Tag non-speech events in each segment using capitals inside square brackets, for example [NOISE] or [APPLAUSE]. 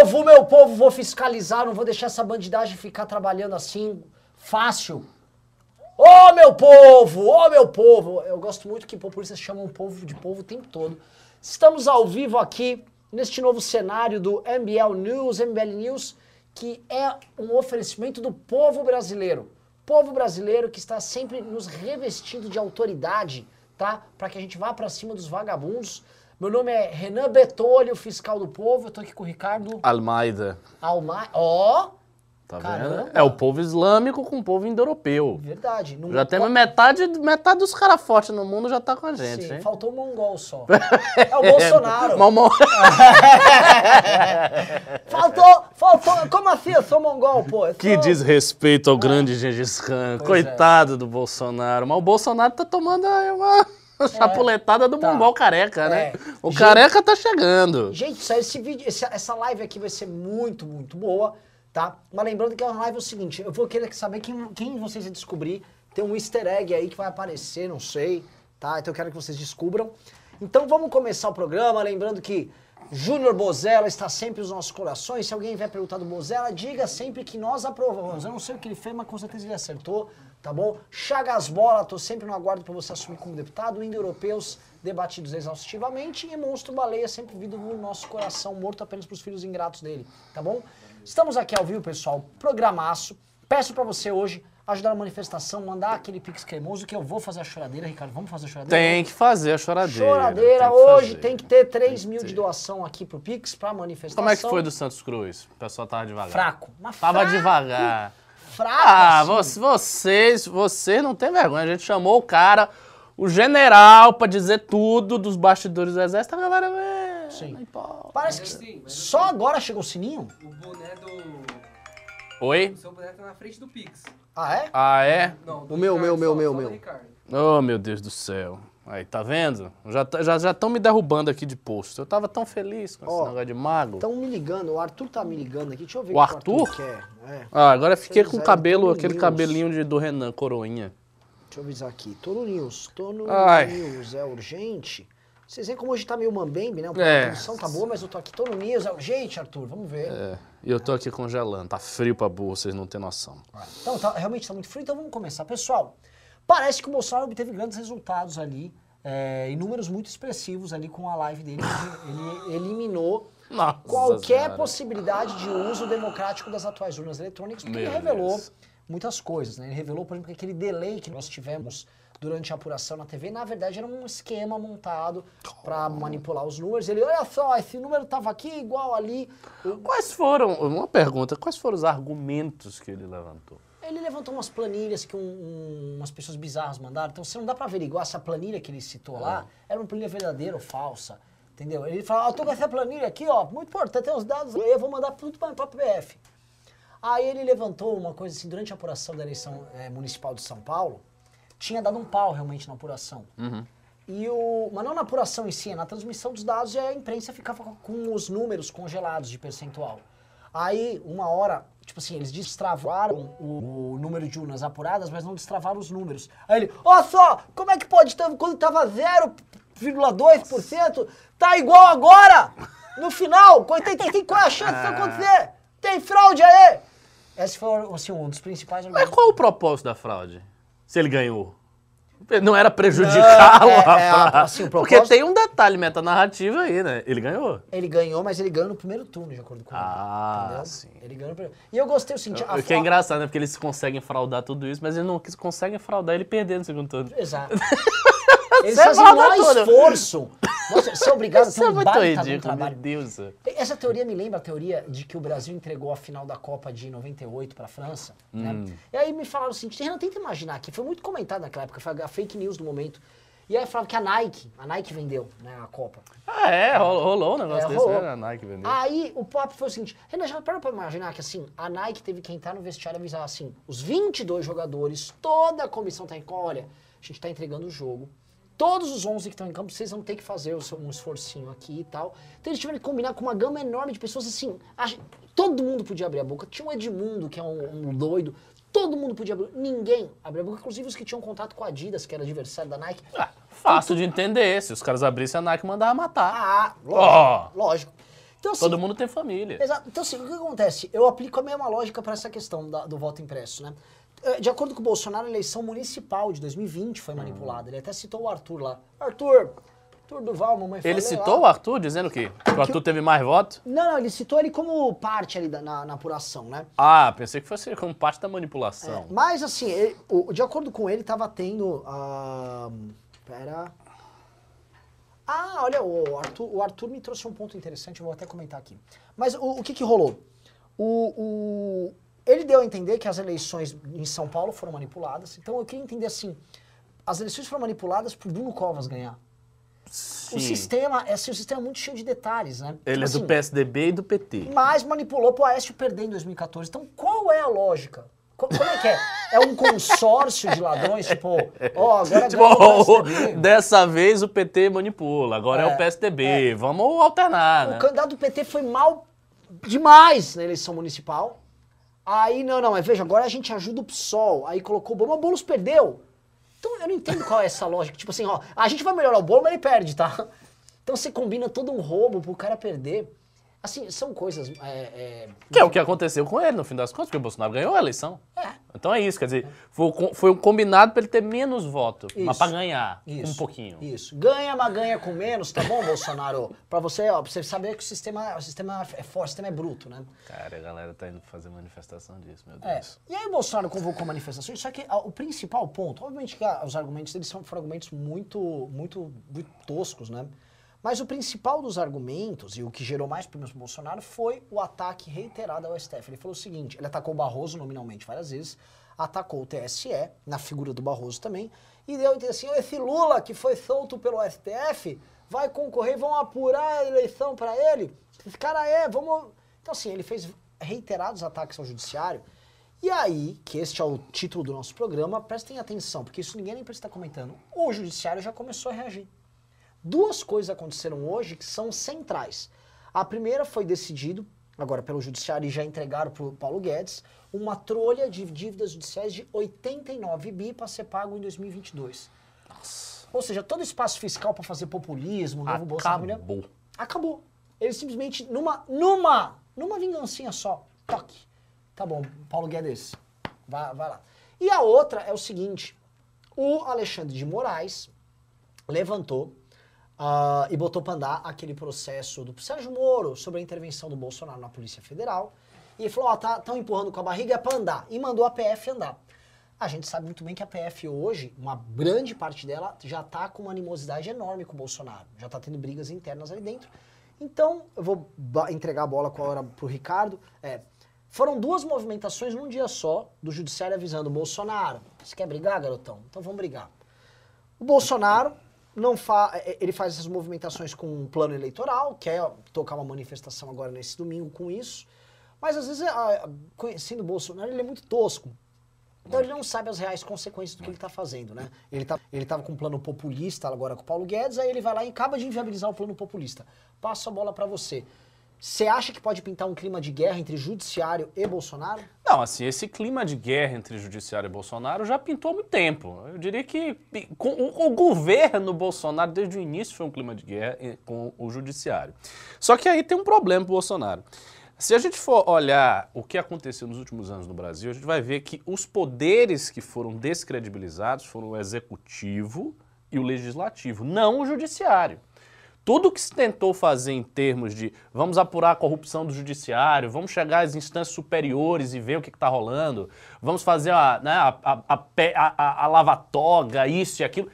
povo, meu povo, vou fiscalizar, não vou deixar essa bandidagem ficar trabalhando assim, fácil. Ô meu povo, ô meu povo! Eu gosto muito que populistas chamam o povo de povo o tempo todo. Estamos ao vivo aqui neste novo cenário do MBL News, MBL News, que é um oferecimento do povo brasileiro. Povo brasileiro que está sempre nos revestindo de autoridade, tá? Para que a gente vá para cima dos vagabundos. Meu nome é Renan Betolho, fiscal do povo. Eu tô aqui com o Ricardo Almaida. Alma. Ó! Tá Caramba. vendo? É o povo islâmico com o povo indo-europeu. verdade. Não- Já temos metade, metade dos caras fortes no mundo já tá com a gente, Sim, hein? faltou o mongol só. [LAUGHS] É o Bolsonaro. [LAUGHS] Mal- [LAUGHS] Faltou, faltou. Como assim? Eu sou mongol, pô. Eu Que sou- desrespeito ao grande Gengis Khan. Pois é. Coitado do Bolsonaro. Mas o Bolsonaro tá tomando aí uma [LAUGHS] chapuletada do tá. mongol careca, né? É. O Gente- careca tá chegando. Gente, só esse vídeo, essa live aqui vai ser muito, muito boa, tá? Mas lembrando que a live é o seguinte, eu vou querer saber quem, quem vocês vão descobrir. Tem um easter egg aí que vai aparecer, não sei, tá? Então eu quero que vocês descubram. Então vamos começar o programa, lembrando que Júnior Bozella está sempre nos nossos corações. Se alguém vier perguntar do Bozella, diga sempre que nós aprovamos. Eu não sei o que ele fez, mas com certeza ele acertou, tá bom? Chagas Bola, tô sempre no aguardo para você assumir como deputado. Indo-europeus debatidos exaustivamente. E Monstro Baleia sempre vindo no nosso coração, morto apenas para os filhos ingratos dele, tá bom? Estamos aqui ao vivo, pessoal. Programaço. Peço para você hoje ajudar na manifestação, mandar aquele pix cremoso que eu vou fazer a choradeira, Ricardo. Vamos fazer a choradeira? Tem que fazer a choradeira. Choradeira tem hoje fazer. tem que ter 3 que mil ter. de doação aqui pro Pix pra manifestação. Como é que foi do Santos Cruz? O pessoal tava devagar. Fraco. Mas Tava fraco, devagar. Ah, assim. vo- vocês, vocês não tem vergonha. A gente chamou o cara, o general, pra dizer tudo dos bastidores do exército. A galera, é, Sim. não importa. Parece Mas que mas só assim- agora chegou o sininho? O boné do. Oi? O seu boné tá na frente do Pix. Ah, é? Ah, é? Não, do O meu, Ricardo meu, meu, só, meu, só meu. Oh, meu Deus do céu. Aí, tá vendo? Já estão já, já me derrubando aqui de posto. Eu tava tão feliz com esse Ó, negócio de mago. Estão me ligando, o Arthur tá me ligando aqui. Deixa eu ver O que Arthur? quer. É, Ah, agora eu fiquei com o eram cabelo, aquele News. cabelinho de, do Renan, coroinha. deixa eu avisar aqui. Tô no News. Tô no Ai. News. É urgente. Vocês veem como hoje tá meio mambembe, né? A É. produção tá boa, mas eu tô aqui. Tô no News. É urgente, Arthur. Vamos ver. É, e eu tô aqui congelando. Tá frio pra burro, vocês não têm noção. Então, tá- realmente está muito frio, então vamos começar. Pessoal, parece que o Bolsonaro obteve grandes resultados ali, é, e números muito expressivos ali com a live dele. Ele eliminou Nossa qualquer Senhora. possibilidade de uso democrático das atuais urnas eletrônicas, porque ele Meu revelou Deus. muitas coisas. Né? Ele revelou, por exemplo, que aquele delay que nós tivemos durante a apuração na TV, na verdade era um esquema montado para manipular os números. Ele, olha só, esse número estava aqui igual ali. Quais foram, uma pergunta, quais foram os argumentos que ele levantou? Ele levantou umas planilhas que um- um- umas pessoas bizarras mandaram, então você não dá pra averiguar se a planilha que ele citou lá era uma planilha verdadeira ou falsa. Entendeu? Ele fala, ó, tô com essa planilha aqui, ó, muito importante, tem os dados aí, eu vou mandar tudo pra, pra PF. Aí ele levantou uma coisa assim, durante a apuração da eleição eh, municipal de São Paulo, tinha dado um pau realmente na apuração. E o, mas não na apuração em si, é na transmissão dos dados a imprensa ficava com os números congelados de percentual. Aí, uma hora, tipo assim, eles destravaram o, o número de urnas apuradas, mas não destravaram os números. Aí ele, ó só, como é que pode quando tava 0,2%, tá igual agora? No final, com 85, qual é a chance disso acontecer? Tem fraude aí! Esse foi, assim, um dos principais Mas qual o propósito da fraude? Se ele ganhou? Não era prejudicá-lo é- é, assim, o Porque propósito- tem um detalhe metanarrativo aí, né? Ele ganhou. Ele ganhou, mas ele ganhou no primeiro turno, de acordo com ele. Ah, entendeu? sim. Ele ganhou no primeiro. E eu gostei o seguinte. a O que é engraçado, né? Porque eles conseguem fraudar tudo isso, mas eles não conseguem fraudar ele perder no segundo turno. Exato. [LAUGHS] [LAUGHS] Eles Você fazem o maior esforço. Nossa, ser obrigado a Isso ter é um baita de um ridículo, meu trabalho. Deus. Essa teoria me lembra a teoria de que o Brasil entregou a final da Copa de 98 para a França. Né? Hum. E aí me falaram o seguinte, Renan, tenta imaginar que foi muito comentado naquela época, foi a fake news do momento. E aí falavam que a Nike, a Nike vendeu né, a Copa. Ah, é? Rolou, rolou um negócio É, desse, rolou. né? A Nike vendeu. Aí o papo foi o seguinte, Renan, já parou pra imaginar que assim, a Nike teve que entrar no vestiário e avisar assim, os 22 jogadores, toda a comissão técnica, olha, a gente tá entregando o jogo, todos os 11 que estão em campo, vocês vão ter que fazer um esforcinho aqui e tal. Então eles tiveram que combinar com uma gama enorme de pessoas assim, todo mundo podia abrir a boca, tinha o Edmundo, que é um, um doido, todo mundo podia abrir, ninguém abria a boca, inclusive os que tinham contato com a Adidas, que era adversário da Nike. Ah, fácil de entender. Se os caras abrissem a Nike, mandava matar. Ah, lógico. Ó. lógico. Então, assim, Todo mundo tem família. Exato. Então, assim, o que acontece? Eu aplico a mesma lógica para essa questão da- do voto impresso, né? Eh, De acordo com o Bolsonaro, a eleição municipal de 2020 Hum. foi manipulada. Ele até citou o Arthur lá. Arthur, Arthur Duval, mamãe Ele citou o lá. Arthur dizendo que o Arthur teve mais votos? Não, não, ele citou ele como parte ali da- na, na apuração, né? Ah, pensei que fosse como parte da manipulação. Mas, assim, ele- o- de acordo com ele, tava tendo. ah, pera. Ah, olha, o Arthur, o Arthur me trouxe um ponto interessante, eu vou até comentar aqui. Mas o, o que que rolou? O, o- ele deu a entender que as eleições em São Paulo foram manipuladas. Então eu queria entender assim: as eleições foram manipuladas por Bruno Covas ganhar. Sim. O sistema é assim, o sistema é muito cheio de detalhes, né? Ele é Tipo do assim, PSDB e do PT. mas manipulou pro Aécio perder em 2014. Então, qual é a lógica? Co- Como é que é? É um consórcio de ladrões? Tipo, ó, agora Tipo, o [LAUGHS] PSDB. dessa vez o PT manipula, agora é, É, o PSDB. Vamos alternar, O né? candidato do PT foi mal demais na eleição municipal. Aí, não, não, mas veja, agora a gente ajuda o PSOL. Aí colocou o Boulos, o Boulos perdeu. Então eu não entendo qual é essa lógica. Tipo assim, ó, a gente vai melhorar o bolo, mas ele perde, tá? Então você combina todo um roubo pro cara perder. Assim, são coisas. É, é, Que é o que aconteceu com ele, no fim das contas, porque o Bolsonaro ganhou a eleição. É. Então é isso, quer dizer, foi, foi um combinado para ele ter menos voto, mas Isso. para ganhar Isso, um pouquinho. Isso. Ganha, mas ganha com menos, tá bom, Bolsonaro? Pra você, ó, pra você saber que o sistema, o sistema é forte, o sistema é bruto, né? Cara, a galera tá indo fazer manifestação disso, meu É. Deus. E aí o Bolsonaro convocou manifestações, só que o principal ponto, obviamente que ah, os argumentos deles são, argumentos muito, muito, muito toscos, né? Mas o principal dos argumentos, e o que gerou mais problemas pro Bolsonaro, foi o ataque reiterado ao STF. Ele falou o seguinte, ele atacou o Barroso nominalmente várias vezes, atacou o TSE, na figura do Barroso também, e deu assim, esse Lula que foi solto pelo STF, vai concorrer, vão apurar a eleição para ele, esse cara é, vamos... Então assim, ele fez reiterados ataques ao judiciário, e aí, que este é o título do nosso programa, prestem atenção, porque isso ninguém nem precisa estar comentando. O judiciário já começou a reagir. Duas coisas aconteceram hoje que são centrais. A primeira foi decidido, agora pelo judiciário e já entregaram para o Paulo Guedes, uma trolha de dívidas judiciais de 89 bi para ser pago em 2022. Ou seja, todo espaço fiscal para fazer populismo, novo Bolsa Família, Acabou. acabou. Ele simplesmente, numa, numa, numa vingancinha só, toque. Tá bom, Paulo Guedes, vai, vai lá. E a outra é o seguinte, o Alexandre de Moraes levantou ah, e botou para andar aquele processo do Sérgio Moro sobre a intervenção do Bolsonaro na Polícia Federal. E falou, ó, tá, tão empurrando com a barriga, é pra andar. E mandou a PF andar. A gente sabe muito bem que a PF hoje, uma grande parte dela, já tá com uma animosidade enorme com o Bolsonaro. Já tá tendo brigas internas ali dentro. Então, eu vou entregar a bola com a hora pro Ricardo. É, foram duas movimentações num dia só do judiciário avisando Bolsonaro, você quer brigar, garotão? Então vamos brigar. O Bolsonaro não fa eh, ele faz essas movimentações com um plano eleitoral, quer tocar uma manifestação agora nesse domingo com isso, mas às vezes, ah, conhecendo o Bolsonaro, ele é muito tosco. Então ele não sabe as reais consequências do que ele está fazendo, né? Ele tá, ele com um plano populista agora com o Paulo Guedes, aí ele vai lá e acaba de inviabilizar o plano populista. Passo a bola para você. Você acha que pode pintar um clima de guerra entre judiciário e Bolsonaro? Não, assim, esse clima de guerra entre Judiciário e Bolsonaro já pintou há muito tempo. Eu diria que o, governo Bolsonaro, desde o início, foi um clima de guerra com o Judiciário. Só que aí tem um problema pro Bolsonaro. Se a gente for olhar o que aconteceu nos últimos anos no Brasil, a gente vai ver que os poderes que foram descredibilizados foram o executivo e o legislativo, não o judiciário. Tudo que se tentou fazer em termos de vamos apurar a corrupção do judiciário, vamos chegar às instâncias superiores e ver o que está rolando, vamos fazer a, né, a, a, a, a lava-toga, isso e aquilo,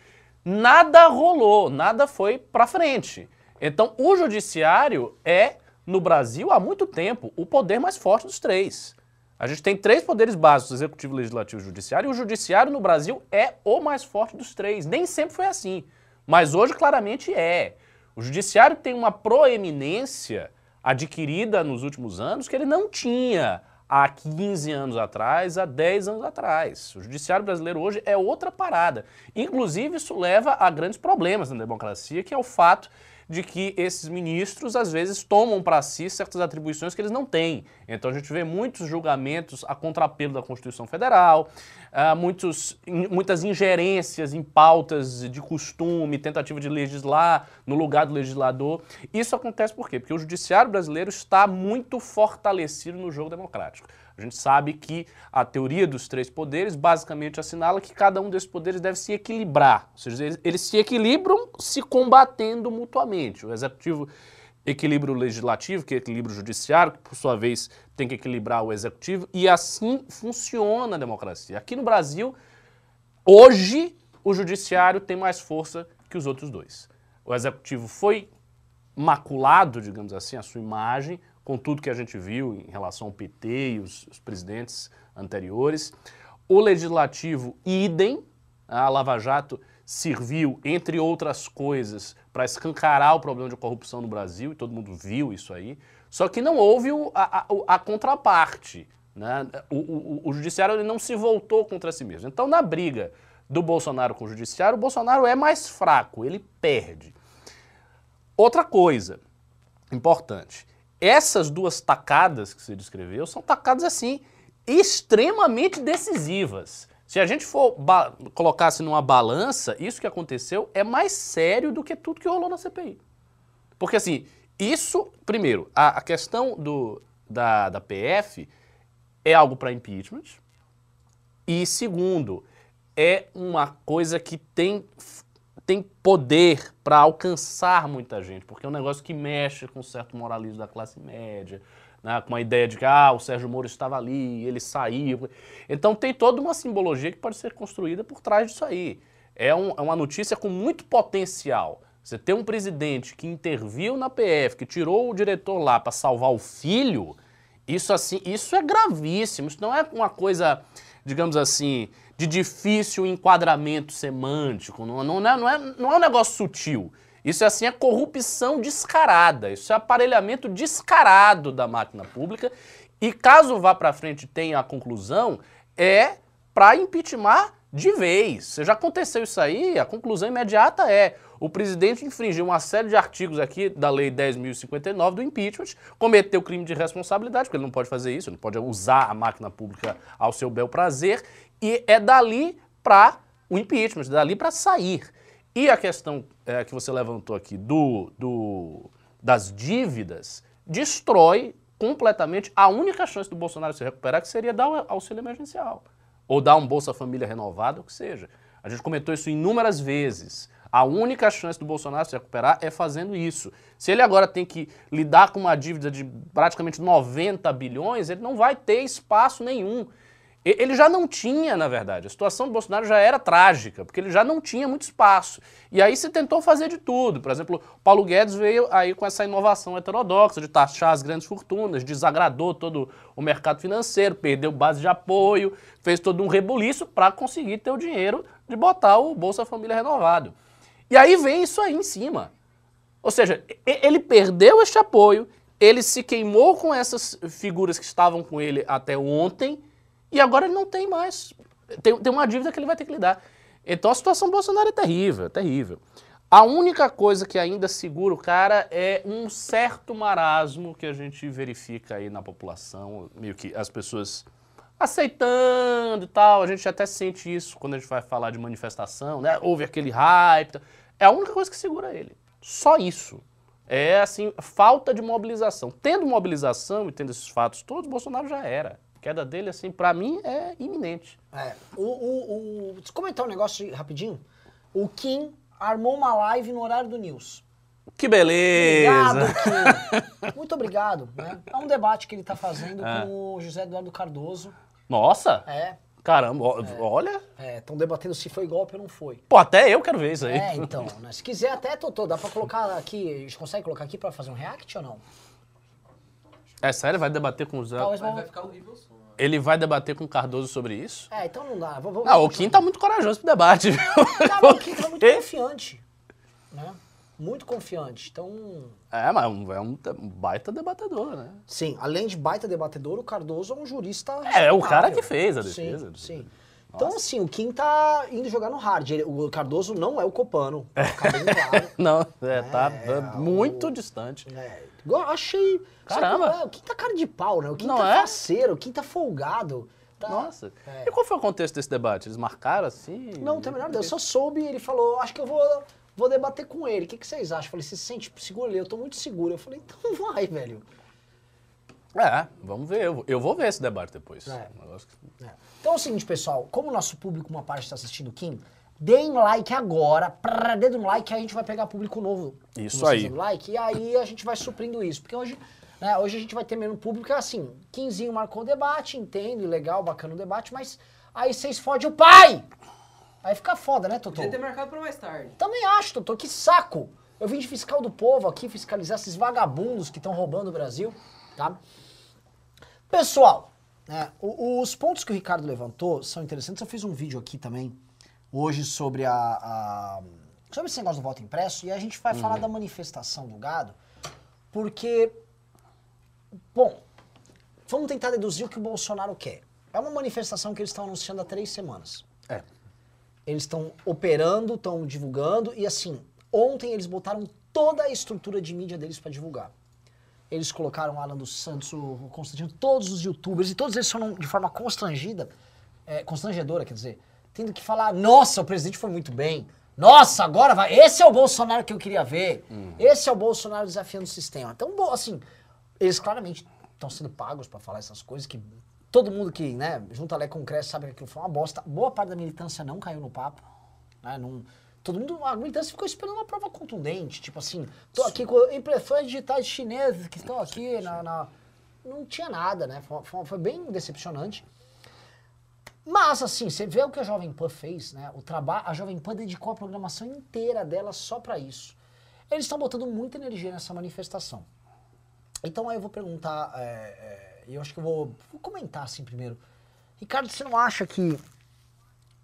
nada rolou, nada foi para frente. Então, o judiciário é, no Brasil, há muito tempo, o poder mais forte dos três. A gente tem três poderes básicos, executivo, legislativo e judiciário, e o judiciário no Brasil é o mais forte dos três. Nem sempre foi assim, mas hoje claramente é. O judiciário tem uma proeminência adquirida nos últimos anos que ele não tinha há 15 anos atrás, há 10 anos atrás. O judiciário brasileiro hoje é outra parada. Inclusive, isso leva a grandes problemas na democracia, que é o fato de que esses ministros, às vezes, tomam para si certas atribuições que eles não têm. Então a gente vê muitos julgamentos a contrapelo da Constituição Federal, muitos, in- muitas ingerências em pautas de costume, tentativa de legislar no lugar do legislador. Isso acontece por quê? Porque o judiciário brasileiro está muito fortalecido no jogo democrático. A gente sabe que a teoria dos três poderes basicamente assinala que cada um desses poderes deve se equilibrar. Ou seja, eles, eles se equilibram se combatendo mutuamente. O executivo equilibra o legislativo, que equilibra o judiciário, que por sua vez tem que equilibrar o executivo, e assim funciona a democracia. Aqui no Brasil, hoje, o judiciário tem mais força que os outros dois. O executivo foi maculado, digamos assim, a sua imagem, com tudo que a gente viu em relação ao PT e os, os presidentes anteriores. O legislativo, idem, a Lava Jato serviu, entre outras coisas, para escancarar o problema de corrupção no Brasil, e todo mundo viu isso aí. Só que não houve o- a, a- a contraparte. Né? O, o- o judiciário não se voltou contra si mesmo. Então, na briga do Bolsonaro com o judiciário, o Bolsonaro é mais fraco, ele perde. Outra coisa importante, essas duas tacadas que você descreveu são tacadas assim extremamente decisivas. Se a gente for colocasse numa balança, isso que aconteceu é mais sério do que tudo que rolou na CPI. Porque assim, isso, primeiro, a, a questão do, da, da PF é algo para impeachment. E segundo, é uma coisa que tem, tem poder para alcançar muita gente, porque é um negócio que mexe com certo moralismo da classe média, né, com a ideia de que ah, o Sérgio Moro estava ali, ele saiu. Então tem toda uma simbologia que pode ser construída por trás disso aí. É, um- é uma notícia com muito potencial. Você ter um presidente que interviu na PF, que tirou o diretor lá para salvar o filho, isso assim, isso é gravíssimo. Isso não é uma coisa, digamos assim, de difícil enquadramento semântico. Não, não, é, não, é, não é um negócio sutil. Isso assim é corrupção descarada. Isso é aparelhamento descarado da máquina pública. E caso vá para frente tenha a conclusão, é para impeachment de vez. Já aconteceu isso aí, a conclusão imediata é o presidente infringiu uma série de artigos aqui da Lei 10.059 do impeachment, cometeu crime de responsabilidade, porque ele não pode fazer isso, ele não pode usar a máquina pública ao seu bel prazer, e é dali para o impeachment, é dali para sair. E a questão eh, que você levantou aqui do, do- das dívidas destrói completamente a única chance do Bolsonaro se recuperar, que seria dar o auxílio emergencial. Ou dar um Bolsa Família renovado, o que seja. A gente comentou isso inúmeras vezes. A única chance do Bolsonaro se recuperar é fazendo isso. Se ele agora tem que lidar com uma dívida de praticamente 90 bilhões, ele não vai ter espaço nenhum. Ele já não tinha, na verdade, a situação do Bolsonaro já era trágica, porque ele já não tinha muito espaço. E aí se tentou fazer de tudo. Por exemplo, Paulo Guedes veio aí com essa inovação heterodoxa de taxar as grandes fortunas, desagradou todo o mercado financeiro, perdeu base de apoio, fez todo um rebuliço para conseguir ter o dinheiro de botar o Bolsa Família renovado. E aí vem isso aí em cima. Ou seja, ele perdeu este apoio, ele se queimou com essas figuras que estavam com ele até ontem, e agora ele não tem mais. Tem, tem uma dívida que ele vai ter que lidar. Então a situação do Bolsonaro é terrível, é terrível. A única coisa que ainda segura o cara é um certo marasmo que a gente verifica aí na população, meio que as pessoas aceitando e tal. A gente até sente isso quando a gente vai falar de manifestação, né? Houve aquele hype. É a única coisa que segura ele. Só isso. É assim, falta de mobilização. Tendo mobilização e tendo esses fatos todos, Bolsonaro já era. A queda dele, assim, pra mim é iminente. É, o, o, o, deixa eu comentar um negócio rapidinho. O Kim armou uma live no horário do News. Que beleza! Obrigado, [LAUGHS] Kim. Muito obrigado. Né? É um debate que ele tá fazendo com o José Eduardo Cardoso. Nossa! É, Caramba, ó, olha. estão debatendo se foi golpe ou não foi. Pô, até eu quero ver isso aí. É, então, né? se quiser até, Totô, dá pra colocar aqui, a gente consegue colocar aqui pra fazer um react ou não? É sério, vai debater com o Zé. Talvez vai ficar horrível o som. né? Ele vai debater com o Cardoso sobre isso? É, então não dá. Vamos, Ah, o Kim tá muito corajoso pro debate, viu? Tá, mas o Kim tá muito [LAUGHS] confiante. Né? Muito confiante. Então, É, mas é um, é um baita debatedor, né? sim, além de baita debatedor, o Cardoso é um jurista É, é o cara que fez a defesa. Sim, sim. Então, assim, o Kim tá indo jogar no hard. Ele- o Cardoso não é o Copano. Bem claro. [LAUGHS] Não, é, tá É, é, o- muito distante. É, igual- achei. Caramba. Sabe, é, o Kim tá cara de pau, né? O Kim Não tá é? faceiro, o Kim tá folgado. Tá- Nossa. É. E qual foi o contexto desse debate? Eles marcaram assim? Não, tem a menor ideia. Eu só soube e ele falou, acho que eu vou, vou debater com ele. O que, que vocês acham? Eu falei, você se sente seguro ali? Eu tô muito seguro. Eu falei, então [LAUGHS] vai, velho. É, vamos ver. Eu vou, eu vou ver esse debate depois. É. Que- É. Então é o seguinte, pessoal, como o nosso público, uma parte está assistindo o Kim, deem like agora, prrr, dedo no like, aí a gente vai pegar público novo. Isso aí. like, e aí a gente vai suprindo isso. Porque hoje, né, hoje a gente vai ter menos público, é assim, Quinzinho marcou o debate, entendo, legal, bacana o debate, mas aí vocês fodem o pai! Aí fica foda, né, Totô? Podia ter marcado pra mais tarde. Também acho, Totô, que saco! Eu vim de fiscal do povo aqui fiscalizar esses vagabundos que estão roubando o Brasil, tá? Pessoal, né, os pontos que o Ricardo levantou são interessantes. Eu fiz um vídeo aqui também, hoje, sobre a, a- sobre esse negócio do voto impresso, e a gente vai falar da manifestação do gado, porque, bom, vamos tentar deduzir o que o Bolsonaro quer. É uma manifestação que eles estão anunciando há três semanas. É. Eles estão operando, estão divulgando e assim, ontem eles botaram toda a estrutura de mídia deles para divulgar. Eles colocaram o Alan dos Santos, o Constantino, todos os youtubers e todos eles foram de forma constrangida, é, constrangedora, quer dizer, tendo que falar: nossa, o presidente foi muito bem. Nossa, agora vai. Esse é o Bolsonaro que eu queria ver. Esse é o Bolsonaro desafiando o sistema. Então, bom, assim, eles claramente estão sendo pagos para falar essas coisas que todo mundo que, né, junta Lé com Cresce sabe que aquilo foi uma bosta. Boa parte da militância não caiu no papo. Né, não, todo mundo, a militância ficou esperando uma prova contundente. Tipo assim, tô aqui com impressões digitais chinesas que estão aqui na, na- Não tinha nada, né? Foi, foi- bem decepcionante. Mas, assim, você vê o que a Jovem Pan fez, né? O trabalho, a Jovem Pan dedicou a programação inteira dela só pra isso. Eles estão botando muita energia nessa manifestação. Então aí eu vou perguntar, é, é, e eu acho que eu vou, vou comentar assim primeiro. Ricardo, você não acha que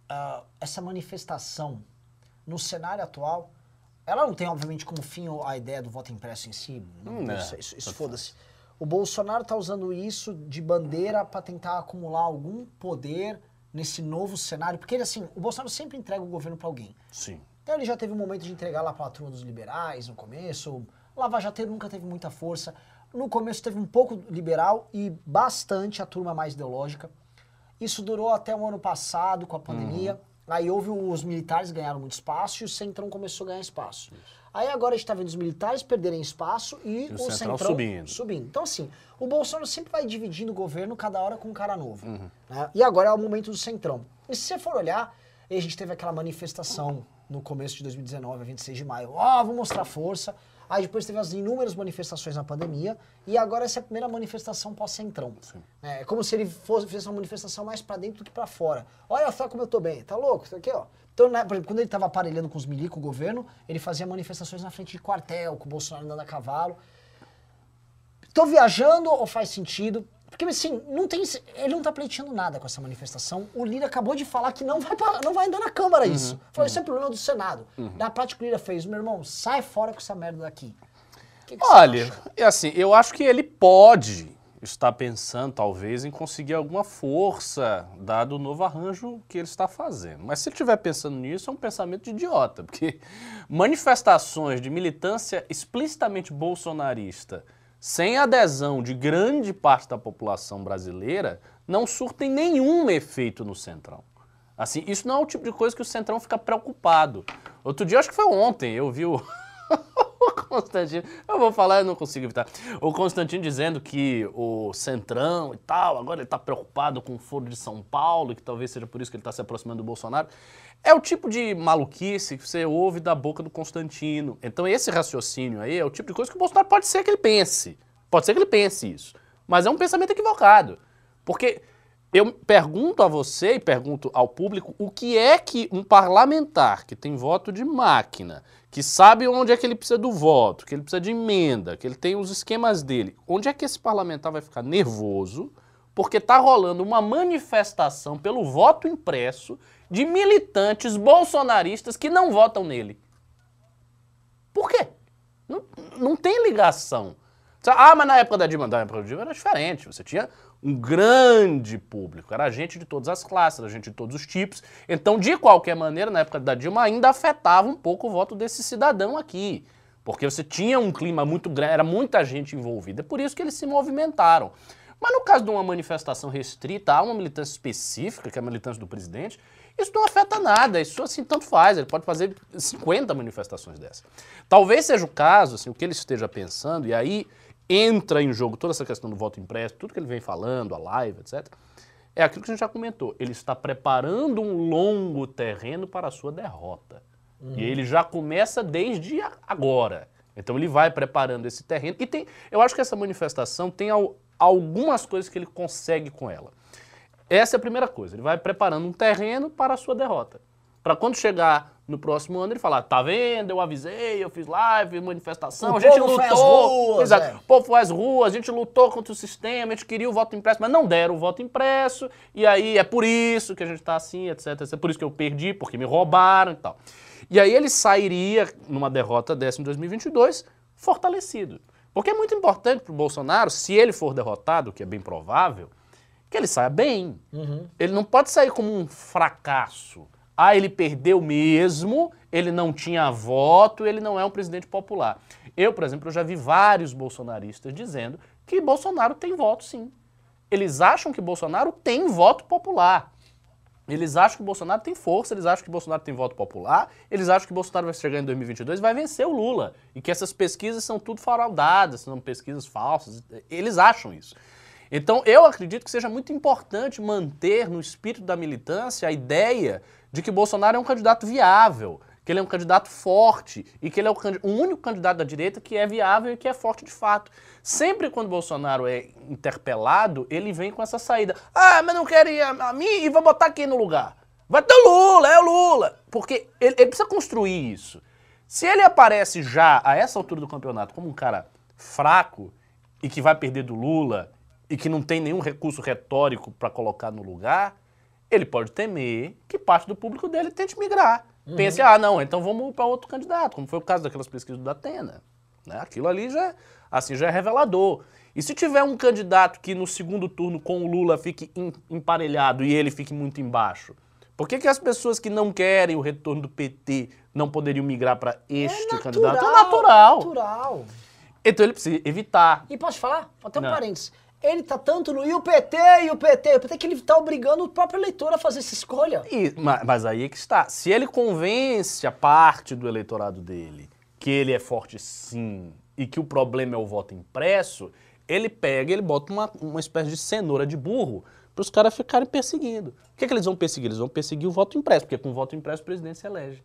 ah, essa manifestação, no cenário atual, ela não tem, obviamente, como fim a ideia do voto impresso em si? Não, não sei, isso, isso foda-se. O Bolsonaro tá usando isso de bandeira para tentar acumular algum poder nesse novo cenário, porque ele, assim, o Bolsonaro sempre entrega o governo para alguém. Sim. Então ele já teve um momento de entregar lá para a turma dos liberais no começo. Lava Jato nunca teve muita força. No começo teve um pouco liberal e bastante a turma mais ideológica. Isso durou até o ano passado com a pandemia. Aí houve os militares ganharam muito espaço e o Centrão começou a ganhar espaço. Aí agora a gente está vendo os militares perderem espaço e, o o, Centrão Centrão subindo. subindo. Então assim, o Bolsonaro sempre vai dividindo o governo cada hora com um cara novo. né? E agora é o momento do Centrão. E se você for olhar, a gente teve aquela manifestação no começo de 2019, a 26 de maio. Ó, vou mostrar força. Aí depois teve as inúmeras manifestações na pandemia. E agora essa é a primeira manifestação pós-centrão. É como se ele fosse fizesse uma manifestação mais pra dentro do que pra fora. Olha só como eu tô bem. Tá louco? Isso aqui, ó. Então, né, por exemplo, quando ele tava aparelhando com os milicos, o governo, ele fazia manifestações na frente de quartel, com o Bolsonaro andando a cavalo. Tô viajando ou faz sentido? Porque assim, não tem, ele não tá pleiteando nada com essa manifestação. O Lira acabou de falar que não vai, não vai andar na Câmara isso. Falou, isso é problema do Senado. Na prática, o Lira fez, meu irmão, sai fora com essa merda daqui. Que que Olha, é assim, eu acho que ele pode estar pensando, talvez, em conseguir alguma força, dado o novo arranjo que ele está fazendo. Mas se ele estiver pensando nisso, é um pensamento de idiota, porque [LAUGHS] manifestações de militância explicitamente bolsonarista, sem adesão de grande parte da população brasileira, não surtem nenhum efeito no Centrão. Assim, isso não é o tipo de coisa que o Centrão fica preocupado. Outro dia, acho que foi ontem, eu vi o, [LAUGHS] Constantino. Eu vou falar, eu não consigo evitar. O Constantino dizendo que o Centrão e tal, agora ele está preocupado com o Foro de São Paulo, que talvez seja por isso que ele está se aproximando do Bolsonaro. É o tipo de maluquice que você ouve da boca do Constantino. Então, esse raciocínio aí é o tipo de coisa que o Bolsonaro pode ser que ele pense. Pode ser que ele pense isso. Mas é um pensamento equivocado. Porque eu pergunto a você e pergunto ao público o que é que um parlamentar que tem voto de máquina, que sabe onde é que ele precisa do voto, que ele precisa de emenda, que ele tem os esquemas dele, onde é que esse parlamentar vai ficar nervoso porque está rolando uma manifestação pelo voto impresso de militantes bolsonaristas que não votam nele? Por quê? Não, não tem ligação. Ah, mas na época da Dilma, na época da Dilma era diferente. Você tinha um grande público, era gente de todas as classes, era gente de todos os tipos. Então, de qualquer maneira, na época da Dilma ainda afetava um pouco o voto desse cidadão aqui. Porque você tinha um clima muito grande, era muita gente envolvida. É por isso que eles se movimentaram. Mas no caso de uma manifestação restrita a uma militância específica, que é a militância do presidente, isso não afeta nada, isso assim tanto faz, ele pode fazer 50 manifestações dessas. Talvez seja o caso, assim, o que ele esteja pensando, e aí entra em jogo toda essa questão do voto impresso, tudo que ele vem falando, a live, etc. É aquilo que a gente já comentou, ele está preparando um longo terreno para a sua derrota. Uhum. E ele já começa desde agora. Então ele vai preparando esse terreno. E tem, eu acho que essa manifestação tem al, algumas coisas que ele consegue com ela. Essa é a primeira coisa. Ele vai preparando um terreno para a sua derrota. Para quando chegar no próximo ano ele falar, tá vendo, eu avisei, eu fiz live, manifestação, o a gente lutou. Foi às ruas, exato, é. o povo foi às ruas, a gente lutou contra o sistema, a gente queria o voto impresso, mas não deram o voto impresso, e aí é por isso que a gente está assim, etc, etc. É por isso que eu perdi, porque me roubaram e tal. E aí ele sairia numa derrota dessa em 2022 fortalecido. Porque é muito importante para o Bolsonaro, se ele for derrotado, que é bem provável, que ele saia bem. Uhum. Ele não pode sair como um fracasso. Ah, ele perdeu mesmo, ele não tinha voto, ele não é um presidente popular. Eu, por exemplo, eu já vi vários bolsonaristas dizendo que Bolsonaro tem voto sim. Eles acham que Bolsonaro tem voto popular. Eles acham que Bolsonaro tem força, eles acham que Bolsonaro tem voto popular, eles acham que Bolsonaro vai chegar em 2022 e vai vencer o Lula. E que essas pesquisas são tudo fraudadas, são pesquisas falsas. Eles acham isso. Então, eu acredito que seja muito importante manter no espírito da militância a ideia de que Bolsonaro é um candidato viável, que ele é um candidato forte e que ele é o, o, único candidato da direita que é viável e que é forte de fato. Sempre quando Bolsonaro é interpelado, ele vem com essa saída. Ah, mas não querem a, a mim e vou botar quem no lugar? Vai ter o Lula, é o Lula. Porque ele, ele precisa construir isso. Se ele aparece já a essa altura do campeonato como um cara fraco e que vai perder do Lula e que não tem nenhum recurso retórico para colocar no lugar, ele pode temer que parte do público dele tente migrar. Uhum. Pense, ah, não, então vamos para outro candidato, como foi o caso daquelas pesquisas do Datena. Né? Aquilo ali já, assim, já é revelador. E se tiver um candidato que no segundo turno com o Lula fique emparelhado e ele fique muito embaixo, por que, que as pessoas que não querem o retorno do PT não poderiam migrar para este é natural, candidato? É natural. natural. Então ele precisa evitar. E posso falar? Até um Não. parênteses. Ele tá tanto no e o PT, e o PT, o PT que ele tá obrigando o próprio eleitor a fazer essa escolha. E- ma- mas aí é que está. Se ele convence a parte do eleitorado dele que ele é forte sim e que o problema é o voto impresso, ele pega e ele bota uma, uma espécie de cenoura de burro para os caras ficarem perseguindo. O que, é que eles vão perseguir? Eles vão perseguir o voto impresso, porque com o voto impresso o presidente se elege.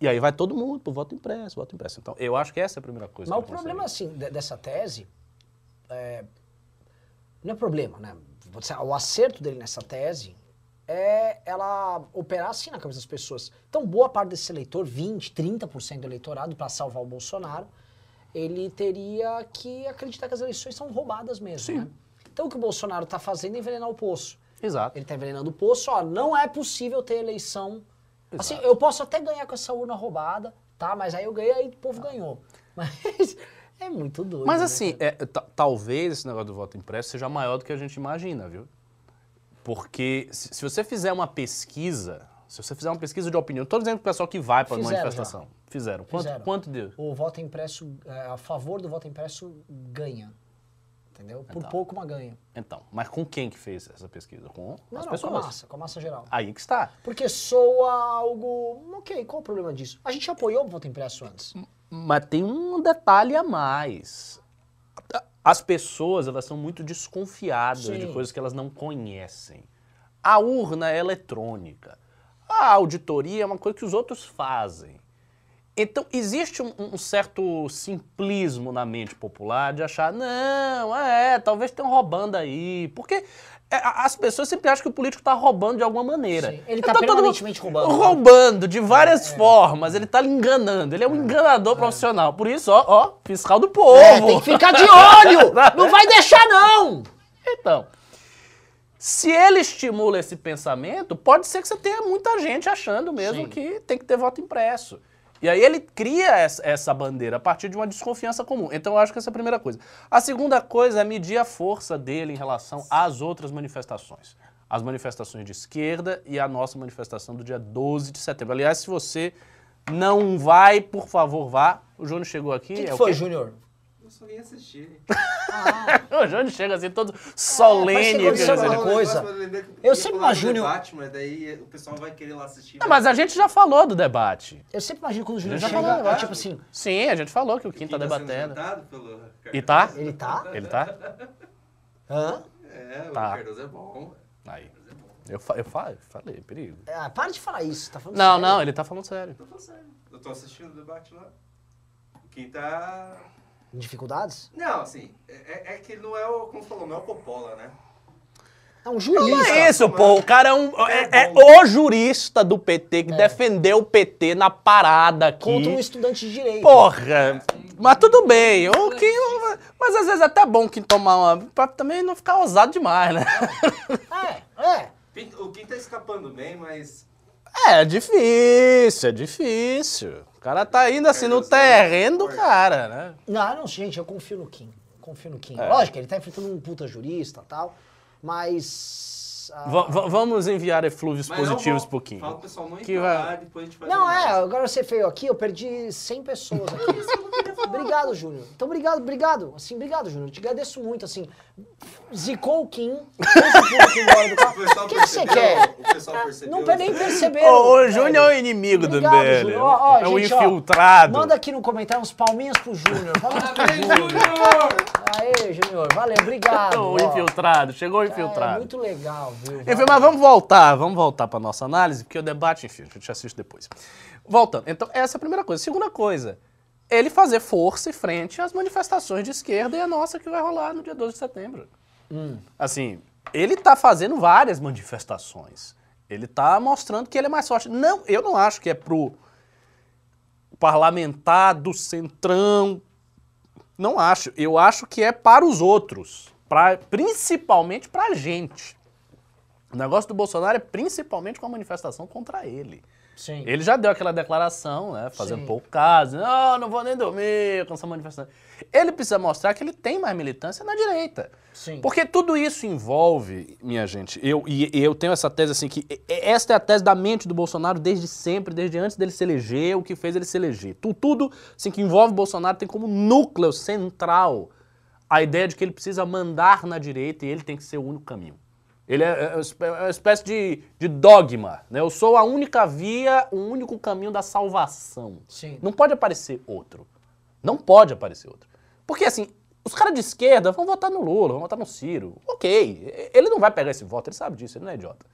E aí vai todo mundo pro voto impresso, voto impresso. Então, eu acho que essa é a primeira coisa. Mas o problema, assim, de- dessa tese, é, não é problema, né? O acerto dele nessa tese é ela operar assim na cabeça das pessoas. Então, boa parte desse eleitor, 20, 30% do eleitorado, para salvar o Bolsonaro, ele teria que acreditar que as eleições são roubadas mesmo, né? Então, o que o Bolsonaro está fazendo é envenenar o poço. Exato. Ele está envenenando o poço, ó, não é possível ter eleição. Assim, Exato. eu posso até ganhar com essa urna roubada, tá? Mas aí eu ganhei, aí o povo ganhou. [LAUGHS] Mas é muito doido. Mas né, assim, é, ta- talvez esse negócio do voto impresso seja maior do que a gente imagina, viu? Porque se, se você fizer uma pesquisa, se você fizer uma pesquisa de opinião, estou dizendo pro pessoal que vai para a manifestação. Fizeram. Quanto, Fizeram. quanto deu? O voto impresso, é, a favor do voto impresso, ganha. Entendeu? Por Então. pouco, mas ganha. Então, mas com quem que fez essa pesquisa? Com Não, as não, pessoas. com a massa, com a massa geral. Aí que está. Porque soa algo. Ok, qual o problema disso? A gente apoiou o voto impresso antes. Mas tem um detalhe a mais. As pessoas, elas são muito desconfiadas de Sim. coisas que elas não conhecem. A urna é eletrônica. A auditoria é uma coisa que os outros fazem. Então, existe um, um certo simplismo na mente popular de achar, não, é, talvez tenham roubando aí. Porque as pessoas sempre acham que o político está roubando de alguma maneira. Sim, ele tá todo mundo permanentemente roubando, né? Roubando de várias formas. Ele está lhe enganando. Ele é um enganador profissional. Por isso, ó, ó, fiscal do povo. É, tem que ficar de olho! [LAUGHS] não vai deixar, não! Então, se ele estimula esse pensamento, pode ser que você tenha muita gente achando mesmo Sim. que tem que ter voto impresso. E aí ele cria essa, bandeira a partir de uma desconfiança comum. Então eu acho que essa é a primeira coisa. A segunda coisa é medir a força dele em relação às outras manifestações. As manifestações de esquerda e a nossa manifestação do dia 12 de setembro. Aliás, se você não vai, por favor, vá. O Júnior chegou aqui. O que, que é foi? Júnior? Eu só vim assistir. [LAUGHS] O Júnior chega assim todo solene. que viu, aconteceu Zé? uma coisa. Eu sempre imagino- Debate, mas daí o pessoal vai querer lá assistir. Não, mas a gente já falou do debate. Eu sempre imagino quando o Júnior Já chega, falou, é tipo assim, Sim, a gente falou que o Kim Quem tá tá debatendo. pelo E tá? ele tá? Ele tá? Hã? É, o Tá. Cardoso é bom. Aí. Eu, fa eu fa falei, perigo. Ah, para de falar isso, tá falando Não, sério. não, ele tá falando sério. Eu tô falando sério. Eu tô assistindo o debate lá. O Kim tá. Dificuldades? Não, assim, é, é que ele não é o. Como falou, não é o Popola, né? É um jurista. Não é isso, pô. O cara é, um, é, é bom. o jurista do PT que defendeu o PT na parada aqui. Contra um estudante de direito. Porra! Mas tudo bem. O Kim, mas às vezes é até bom Kim tomar uma. pra também não ficar ousado demais, né? É, é. O Kim tá escapando bem, mas. É difícil, é difícil. O cara tá indo assim no terreno do cara, né? Não, não, gente, eu confio no Kim. Confio no Kim. É. Lógico, ele tá enfrentando um puta jurista e tal, mas... ah, va- vamos enviar eflúvios mas positivos vou- pro Kim. Fala pro pessoal não Que entrar vai- depois a gente vai Não, é, mais. agora você feio aqui, eu perdi 100 pessoas aqui. [LAUGHS] obrigado, Júnior. Então, obrigado, obrigado. Assim, obrigado, Júnior. Te agradeço muito, assim. Zicou o Kim, [LAUGHS] o do O O que você percebeu, quer? O pessoal percebeu. Não nem perceberam. O velho. Júnior é o inimigo do Obrigado, MBL. Júnior. Ó, ó, é o gente, ó, infiltrado. Manda aqui no comentário uns palminhas pro Júnior. Palminhas pro Parabéns, Júnior. Aê, Júnior. Valeu, obrigado. ó. infiltrado, chegou o É infiltrado. muito legal, viu? Enfim, mas vamos voltar, vamos voltar para nossa análise, porque o debate, enfim, a gente assiste depois. Voltando, então essa é a primeira coisa. Segunda coisa, ele fazer força e frente às manifestações de esquerda e a nossa que vai rolar no dia 12 de setembro. Assim, ele tá fazendo várias manifestações. Ele tá mostrando que ele é mais forte. Não, eu não acho que é pro parlamentar do centrão. Não acho. Eu acho que é para os outros, pra, principalmente pra gente. O negócio do Bolsonaro é principalmente com a manifestação contra ele. Sim. Ele já deu aquela declaração, né? Fazendo Sim. pouco caso. Não, não vou nem dormir com essa manifestação. Ele precisa mostrar que ele tem mais militância na direita. Sim. Porque tudo isso envolve, minha gente, eu, e eu tenho essa tese assim, que esta é a tese da mente do Bolsonaro desde sempre, desde antes dele se eleger, o que fez ele se eleger. Tu- Tudo assim, que envolve o Bolsonaro tem como núcleo central a ideia de que ele precisa mandar na direita e ele tem que ser o único caminho. Ele é, é- é uma espécie de, de dogma, né? Eu sou a única via, o único caminho da salvação. Sim. Não pode aparecer outro. Não pode aparecer outro. Porque assim, os caras de esquerda vão votar no Lula, vão votar no Ciro. Ok, ele não vai pegar esse voto, ele sabe disso, ele não é idiota.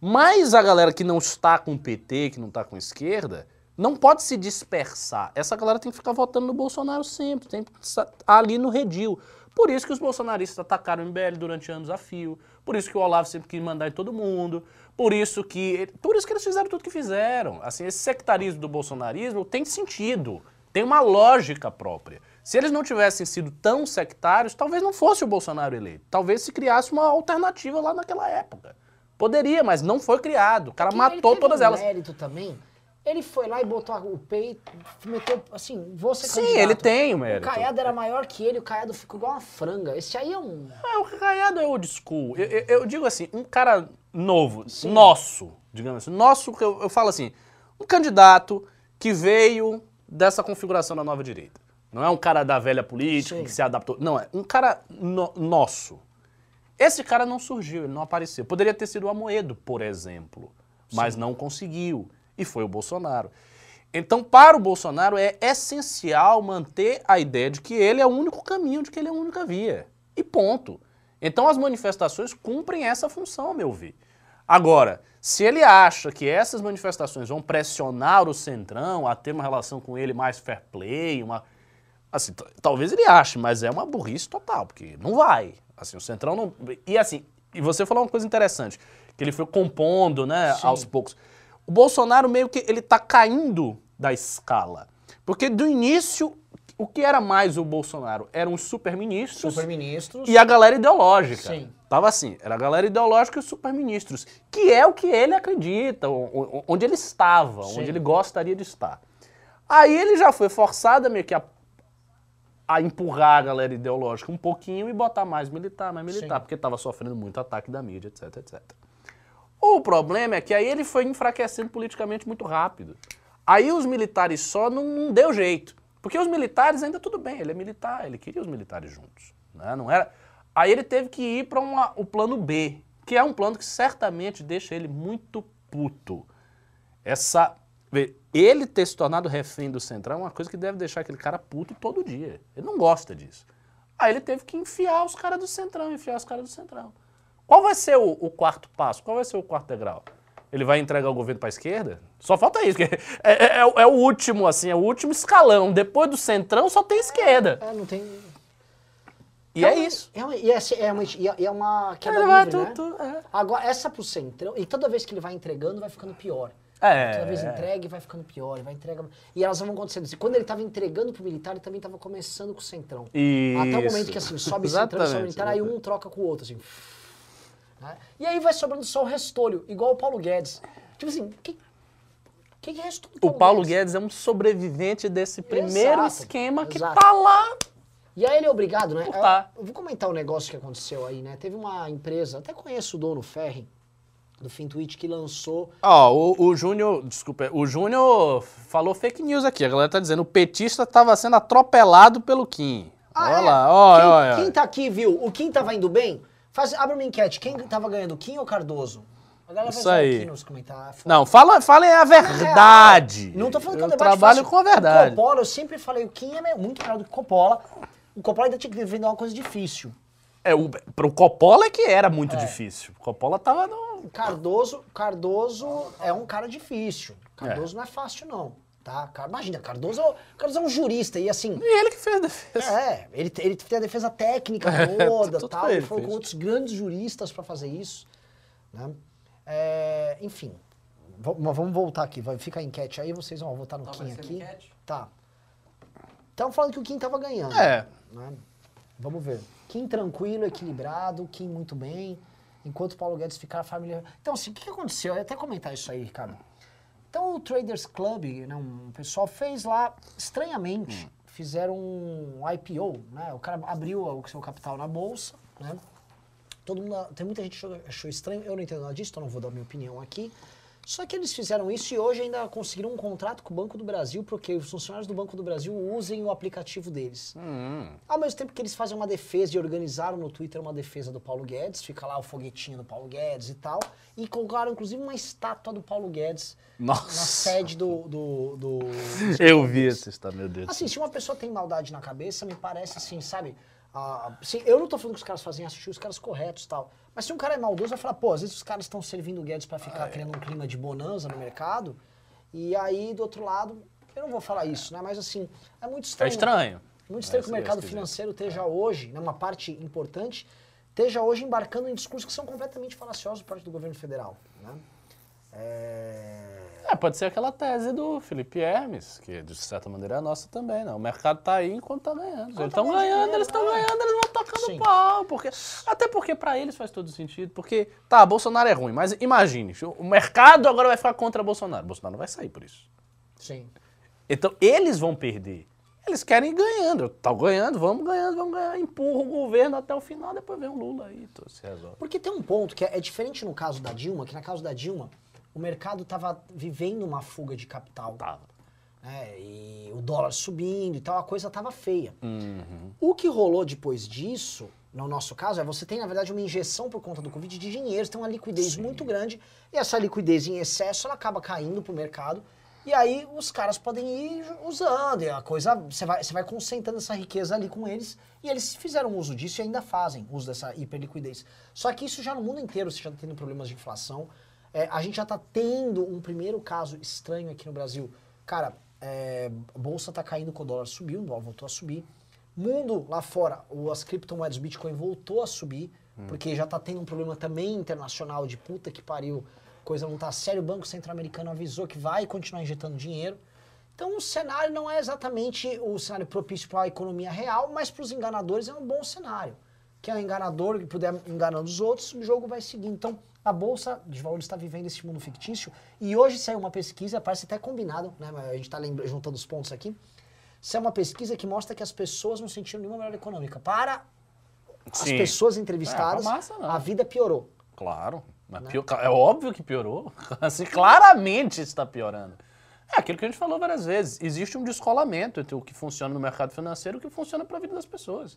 Mas a galera que não está com o PT, que não está com a esquerda, não pode se dispersar. Essa galera tem que ficar votando no Bolsonaro sempre, tem que estar ali no redil. Por isso que os bolsonaristas atacaram o MBL durante anos a fio. Por isso que o Olavo sempre quis mandar em todo mundo. Por isso que, por isso que eles fizeram tudo que fizeram. Assim, esse sectarismo do bolsonarismo tem sentido, tem uma lógica própria. Se eles não tivessem sido tão sectários, talvez não fosse o Bolsonaro eleito. Talvez se criasse uma alternativa lá naquela época. Poderia, mas não foi criado. O cara matou todas um elas. mérito também. Ele foi lá e botou o peito, meteu, assim, você Sim, ele tem o mérito. O Caiado era maior que ele, o Caiado ficou igual uma franga. Esse aí é um... É, o Caiado é old school. Eu, eu- eu digo assim, um cara novo, nosso, digamos assim, nosso, eu, eu falo assim, um candidato que veio dessa configuração da nova direita. Não é um cara da velha política Sim. que se adaptou. Não, é um cara no- nosso. Esse cara não surgiu, ele não apareceu. Poderia ter sido o Amoedo, por exemplo, mas não conseguiu. E foi o Bolsonaro. Então, para o Bolsonaro, é essencial manter a ideia de que ele é o único caminho, de que ele é a única via. E ponto. Então, as manifestações cumprem essa função, ao meu ver. Agora, se ele acha que essas manifestações vão pressionar o Centrão a ter uma relação com ele mais fair play, uma, Assim, talvez ele ache, mas é uma burrice total, porque não vai. Assim, o Centrão não. E assim, e você falou uma coisa interessante, que ele foi compondo, né, Sim. aos poucos. O Bolsonaro meio que ele tá caindo da escala. Porque do início, o que era mais o Bolsonaro? Eram os superministros Superministros. e a galera ideológica. Sim. Tava assim, era a galera ideológica e os superministros, que é o que ele acredita, onde ele estava, Sim. onde ele gostaria de estar. Aí ele já foi forçado meio que a, a empurrar a galera ideológica um pouquinho e botar mais militar, mais militar, Sim. porque estava sofrendo muito ataque da mídia, etc, etc. O problema é que aí ele foi enfraquecendo politicamente muito rápido. Aí os militares só não, não deu jeito. Porque os militares ainda tudo bem, ele é militar, ele queria os militares juntos. Né? Não era... Aí ele teve que ir para o plano B, que é um plano que certamente deixa ele muito puto. Essa. Ele ter se tornado refém do Centrão é uma coisa que deve deixar aquele cara puto todo dia. Ele não gosta disso. Aí ele teve que enfiar os caras do Centrão, enfiar os caras do Centrão. Qual vai ser o, o quarto passo? Qual vai ser o quarto degrau? Ele vai entregar o governo para a esquerda? Só falta isso. É, é- é o- é o último, assim, é o último escalão. Depois do Centrão só tem esquerda. É, não tem. E é uma- isso. É uma, e é, é uma, é- é uma queda vai livre, né? tu- tu- é. Agora, essa pro centrão, e toda vez que ele vai entregando, vai ficando pior. É. Toda vez entrega e vai ficando pior, vai entregando. E elas vão acontecendo. E quando ele estava entregando pro militar, ele também estava começando com o centrão. Até o momento Isso. que assim, sobe centrão, sobe militar, aí um troca com o outro, assim. Né? E aí vai sobrando só o restolho, igual o Paulo Guedes. Tipo assim, que, que que restou O Paulo Guedes é um sobrevivente desse primeiro Exato, esquema que exato. tá lá. E aí ele é obrigado, né? Tá. Eu, eu vou comentar um negócio que aconteceu aí, né? Teve uma empresa, até conheço o dono Ferri, do Fintuit, que lançou. Ó, o, o Júnior, desculpa, o Júnior falou fake news aqui. A galera tá dizendo o petista tava sendo atropelado pelo Kim. olha é? lá, ó, quem, ó. quem tá aqui, viu? O Kim tava indo bem? Faz, abre uma enquete. Quem tava ganhando, Kim ou Cardoso? A galera Isso vai aí. aqui nos comentários. Não, fala, falem a verdade. Não tô falando que é um debate trabalho fácil. com a verdade. O Coppola, eu sempre falei, o Kim é muito melhor do que o Coppola. O Coppola ainda tinha que vender uma coisa difícil. É, o, pro Coppola é que era muito difícil. O Coppola tava no... Cardoso, Cardoso é um cara difícil. É. Cardoso não é fácil, não. Tá? Car- Imagina, Cardoso, Cardoso é um jurista e assim. E ele que fez a defesa. É, ele, ele tem a defesa técnica [LAUGHS] toda, tudo tal. ele foi fez. com outros grandes juristas para fazer isso. Né? É, enfim, mas vamos voltar aqui. Vai, fica a enquete aí, vocês vão votar no Tá Kim aqui. enquete? Tá. Estavam falando que o Kim tava ganhando. É. né? Vamos ver. Kim tranquilo, equilibrado, Kim muito bem, enquanto o Paulo Guedes ficar a família. Então, assim, o que que aconteceu? Eu ia até comentar isso aí, Ricardo. Então, o Traders Club, né, um pessoal fez lá, estranhamente, fizeram um IPO, né? O cara abriu o seu capital na bolsa, né? Todo mundo, tem muita gente que achou estranho, eu não entendo nada disso, então não vou dar minha opinião aqui. Só que eles fizeram isso e hoje ainda conseguiram um contrato com o Banco do Brasil para que os funcionários do Banco do Brasil usem o aplicativo deles. Hum. Ao mesmo tempo que eles fazem uma defesa e organizaram no Twitter uma defesa do Paulo Guedes, fica lá o foguetinho do Paulo Guedes e tal, e colocaram inclusive uma estátua do Paulo Guedes Nossa. na sede do. do, do [LAUGHS] Eu vi esse está, meu Deus. Assim, se uma pessoa tem maldade na cabeça, me parece assim, sabe? Ah, assim, eu não tô falando que os caras fazem assistir os caras corretos e tal. Mas se um cara é maldoso, vai falar, pô, às vezes os caras estão servindo o Guedes pra ficar criando um clima de bonança no mercado. E aí, do outro lado, eu não vou falar isso, né? Mas assim, é muito É estranho. estranho. Muito estranho É, que o mercado financeiro esteja hoje, né, uma parte importante, esteja hoje embarcando em discursos que são completamente falaciosos por parte do governo federal. Né? É... É, pode ser aquela tese do Felipe Hermes, que de certa maneira é a nossa também, né? O mercado tá aí enquanto tá ganhando. Eles tá estão ganhando ganhando, eles estão é. ganhando, eles vão tocando Sim. pau. Porque, até porque pra eles faz todo sentido. Porque, tá, Bolsonaro é ruim, mas imagine, o mercado agora vai ficar contra Bolsonaro. Bolsonaro não vai sair por isso. Sim. Então, eles vão perder. Eles querem ir ganhando. Tá ganhando, vamos ganhando, vamos ganhar. Empurra o governo até o final, depois vem o Lula aí, se resolve. Porque tem um ponto que é, é diferente no caso da Dilma, que na caso da Dilma, o mercado estava vivendo uma fuga de capital. Tava. né, e o dólar subindo e tal, a coisa estava feia. Uhum. O que rolou depois disso, no nosso caso, é você tem, na verdade, uma injeção por conta do Covid de dinheiro, você tem uma liquidez muito grande, e essa liquidez em excesso, ela acaba caindo pro mercado, e aí os caras podem ir usando, e a coisa, você vai, você vai concentrando essa riqueza ali com eles, e eles fizeram uso disso e ainda fazem uso dessa hiperliquidez. Só que isso já no mundo inteiro, você já tá tendo problemas de inflação, é, a gente já tá tendo um primeiro caso estranho aqui no Brasil. Cara, é, a bolsa tá caindo com o dólar subiu, o dólar voltou a subir. Mundo lá fora, as criptomoedas, o Bitcoin voltou a subir, porque já tá tendo um problema também internacional de puta que pariu, coisa não tá sério, o Banco Centro-Americano avisou que vai continuar injetando dinheiro. Então o cenário não é exatamente o cenário propício para a economia real, mas para os enganadores é um bom cenário. quem é enganador e puder enganando os outros, o jogo vai seguir. Então, a Bolsa de Valores está vivendo esse mundo fictício. E hoje saiu uma pesquisa, parece até combinado, né? A gente está juntando os pontos aqui. Saiu uma pesquisa que mostra que as pessoas não sentiram nenhuma melhora econômica. Para as Sim. pessoas É, entrevistadas, pra massa, não. a vida piorou. Claro. Mas pior- é óbvio que piorou. [LAUGHS] Assim, claramente está piorando. É aquilo que a gente falou várias vezes. Existe um descolamento entre o que funciona no mercado financeiro e o que funciona para a vida das pessoas.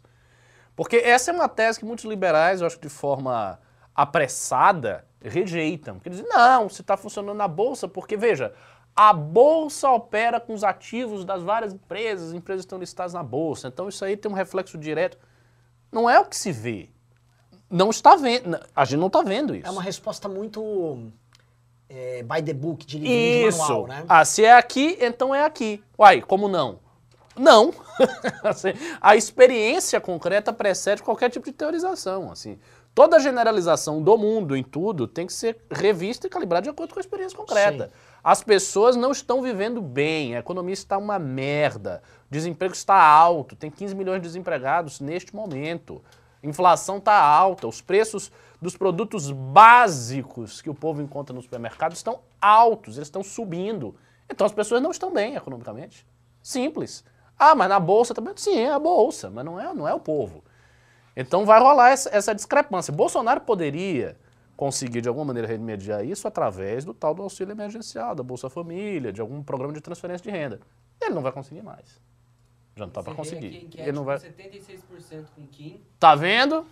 Porque essa é uma tese que muitos liberais, eu acho que de forma apressada, rejeitam. Porque dizem, não, se está funcionando na Bolsa, porque, veja, a Bolsa opera com os ativos das várias empresas, as empresas estão listadas na Bolsa, então isso aí tem um reflexo direto. Não é o que se vê. Não está vendo. A gente não está vendo isso. É uma resposta muito é, by the book, de livrinho de Isso. manual, né? Ah, se é aqui, então é aqui. Uai, como não? Não. [LAUGHS] Assim, a experiência concreta precede qualquer tipo de teorização. Assim, toda generalização do mundo em tudo tem que ser revista e calibrada de acordo com a experiência concreta. Sim. As pessoas não estão vivendo bem, a economia está uma merda, o desemprego está alto, tem 15 milhões de desempregados neste momento. Inflação está alta, os preços dos produtos básicos que o povo encontra no supermercado estão altos, eles estão subindo. Então as pessoas não estão bem economicamente. Simples. Ah, mas na bolsa também? Sim, é a bolsa, mas não é, não é o povo. Então vai rolar essa, essa discrepância. Bolsonaro poderia conseguir de alguma maneira remediar isso através do tal do auxílio emergencial, da Bolsa Família, de algum programa de transferência de renda. Ele não vai conseguir mais. Já não tá para conseguir. aqui enquete Ele não vai. com 76% com Kim. Tá vendo?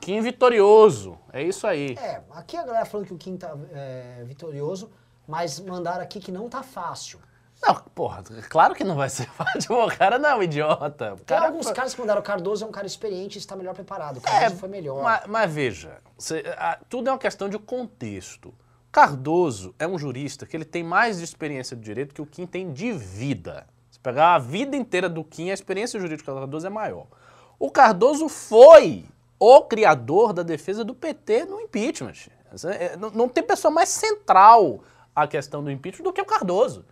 Kim vitorioso. É isso aí. É, aqui a galera falando que o Kim tá é, vitorioso, mas mandaram aqui que não tá fácil. Não, porra, claro que não vai ser [LAUGHS] fácil. O cara não é um idiota. O Tem cara alguns caras que mandaram o Cardoso é um cara experiente e está melhor preparado. O Cardoso foi melhor. É, Mas, mas veja, cê- a- tudo é uma questão de contexto. Cardoso é um jurista que ele tem mais de experiência de direito que o Kim tem de vida. Se pegar a vida inteira do Kim, a experiência jurídica do Cardoso é maior. O Cardoso foi o criador da defesa do PT no impeachment. É- Não não tem pessoa mais central à questão do impeachment do que o Cardoso.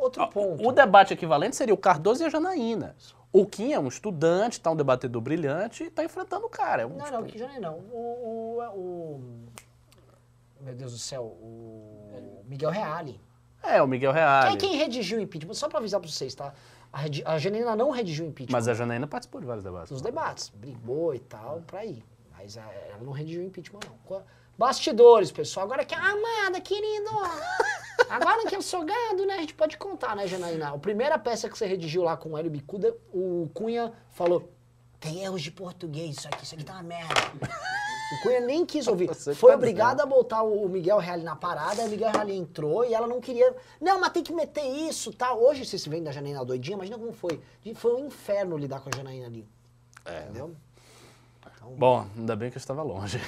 Outro ponto. O debate equivalente seria o Cardoso e a Janaína. O Kim é um estudante, tá um debatedor brilhante e tá enfrentando o cara. É um, Não, tipo, não, que não. O, o, o- Meu Deus do céu, o Miguel Reale. É, o Miguel Quem, Reale. quem redigiu o impeachment? Só pra avisar pra vocês, tá? A, redi- a Janina não redigiu o impeachment. Mas a Janaína participou de vários debates. Nos debates. Brigou e tal, pra ir. Mas ela não redigiu o impeachment, não. Bastidores, pessoal. Agora que a amada, querido. [LAUGHS] Agora que eu sou gado, né? A gente pode contar, né, Janaína? A primeira peça que você redigiu lá com o Hélio Bicuda, o Cunha falou: tem erros de português, isso aqui, isso aqui tá uma merda. O Cunha nem quis ouvir. Você Foi tá obrigado a botar o Miguel Reale na parada, o Miguel Reale entrou e ela não queria. Não, mas tem que meter isso tal. Hoje vocês veem da Janaína doidinha, imagina como foi. Foi um inferno lidar com a Janaína ali. É. Entendeu? Então, Bom, ainda bem que eu estava longe.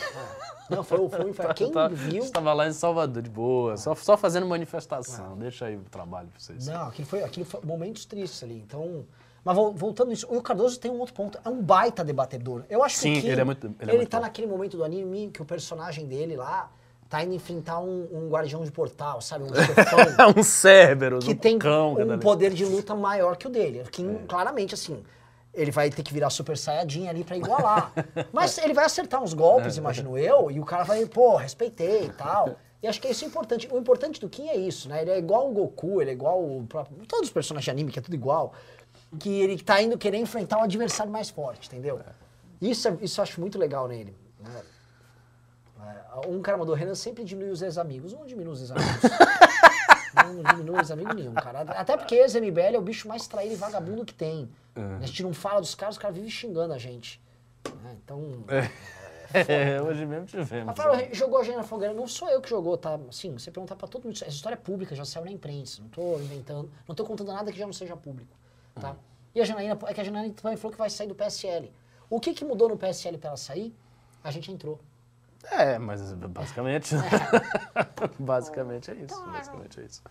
não, foi, foi [LAUGHS] inferno. Quem tava- viu. Estava lá em Salvador, de boa, só, só fazendo manifestação. Deixa aí o trabalho pra vocês. Não, aquilo foi, aquilo foi momentos tristes ali. Então. Mas vol- voltando nisso, o Cardoso tem um outro ponto. É um baita debatedor. Eu acho Sim, que o Kim, ele é muito- ele Ele, é muito tá bom. naquele momento do anime que o personagem dele lá tá indo enfrentar um, um guardião de portal, sabe? Um chefão. [LAUGHS] É um Cerberus, que um tem cão. um poder de luta maior que o dele. Que É. claramente, assim, ele vai ter que virar Super Saiyajin ali pra igualar. [LAUGHS] Mas ele vai acertar uns golpes, É. imagino eu, e o cara vai, pô, respeitei e tal. E acho que isso é importante. O importante do Kim é isso, né? Ele é igual o Goku, ele é igual o próprio. Todos os personagens de anime, que é tudo igual. Que ele tá indo querer enfrentar o adversário mais forte, entendeu? Isso, é- isso eu acho muito legal nele. né? É, Um cara mandou, Renan sempre diminui os ex-amigos. Não diminui os ex-amigos. [LAUGHS] não diminui os amigos nenhum, cara. Até porque ex-MBL é o bicho mais traído e vagabundo que tem. A gente não fala dos caras, os caras vivem xingando a gente. né? Então. É, [LAUGHS] hoje mesmo tivemos. Rafael jogou a gente na fogueira. Não sou eu que jogou, tá? Assim, você perguntar pra todo mundo. Essa história é pública, já saiu na imprensa. Não tô inventando. Não tô contando nada que já não seja público. Tá? E a Janaína, é que a Janaína também falou que vai sair do PSL. O que, que mudou no PSL pra ela sair? A gente entrou. É, mas basicamente. basicamente é isso. [LAUGHS] Basicamente é isso.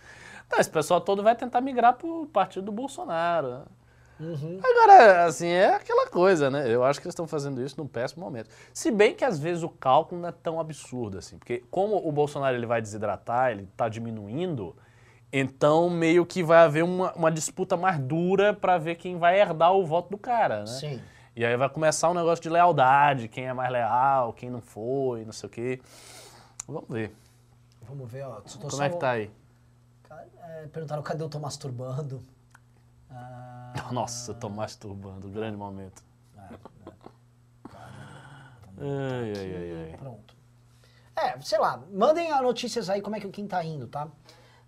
Então, esse pessoal todo vai tentar migrar pro partido do Bolsonaro. né? Agora, assim, é aquela coisa, né? Eu acho que eles estão fazendo isso num péssimo momento. Se bem que às vezes o cálculo não é tão absurdo assim, porque como o Bolsonaro ele vai desidratar, ele está diminuindo, então meio que vai haver uma, uma disputa mais dura para ver quem vai herdar o voto do cara, né? Sim. E aí vai começar um negócio de lealdade, quem é mais leal, quem não foi, não sei o quê. Vamos ver. Vamos ver, ó. Como só- é que tá aí? É, perguntaram cadê eu tô masturbando. Ah, [LAUGHS] Nossa, eu tô masturbando, grande momento. é, Ai, ai, ai, ai. Pronto. É, sei lá, mandem as notícias aí como é que o Kim tá indo, tá?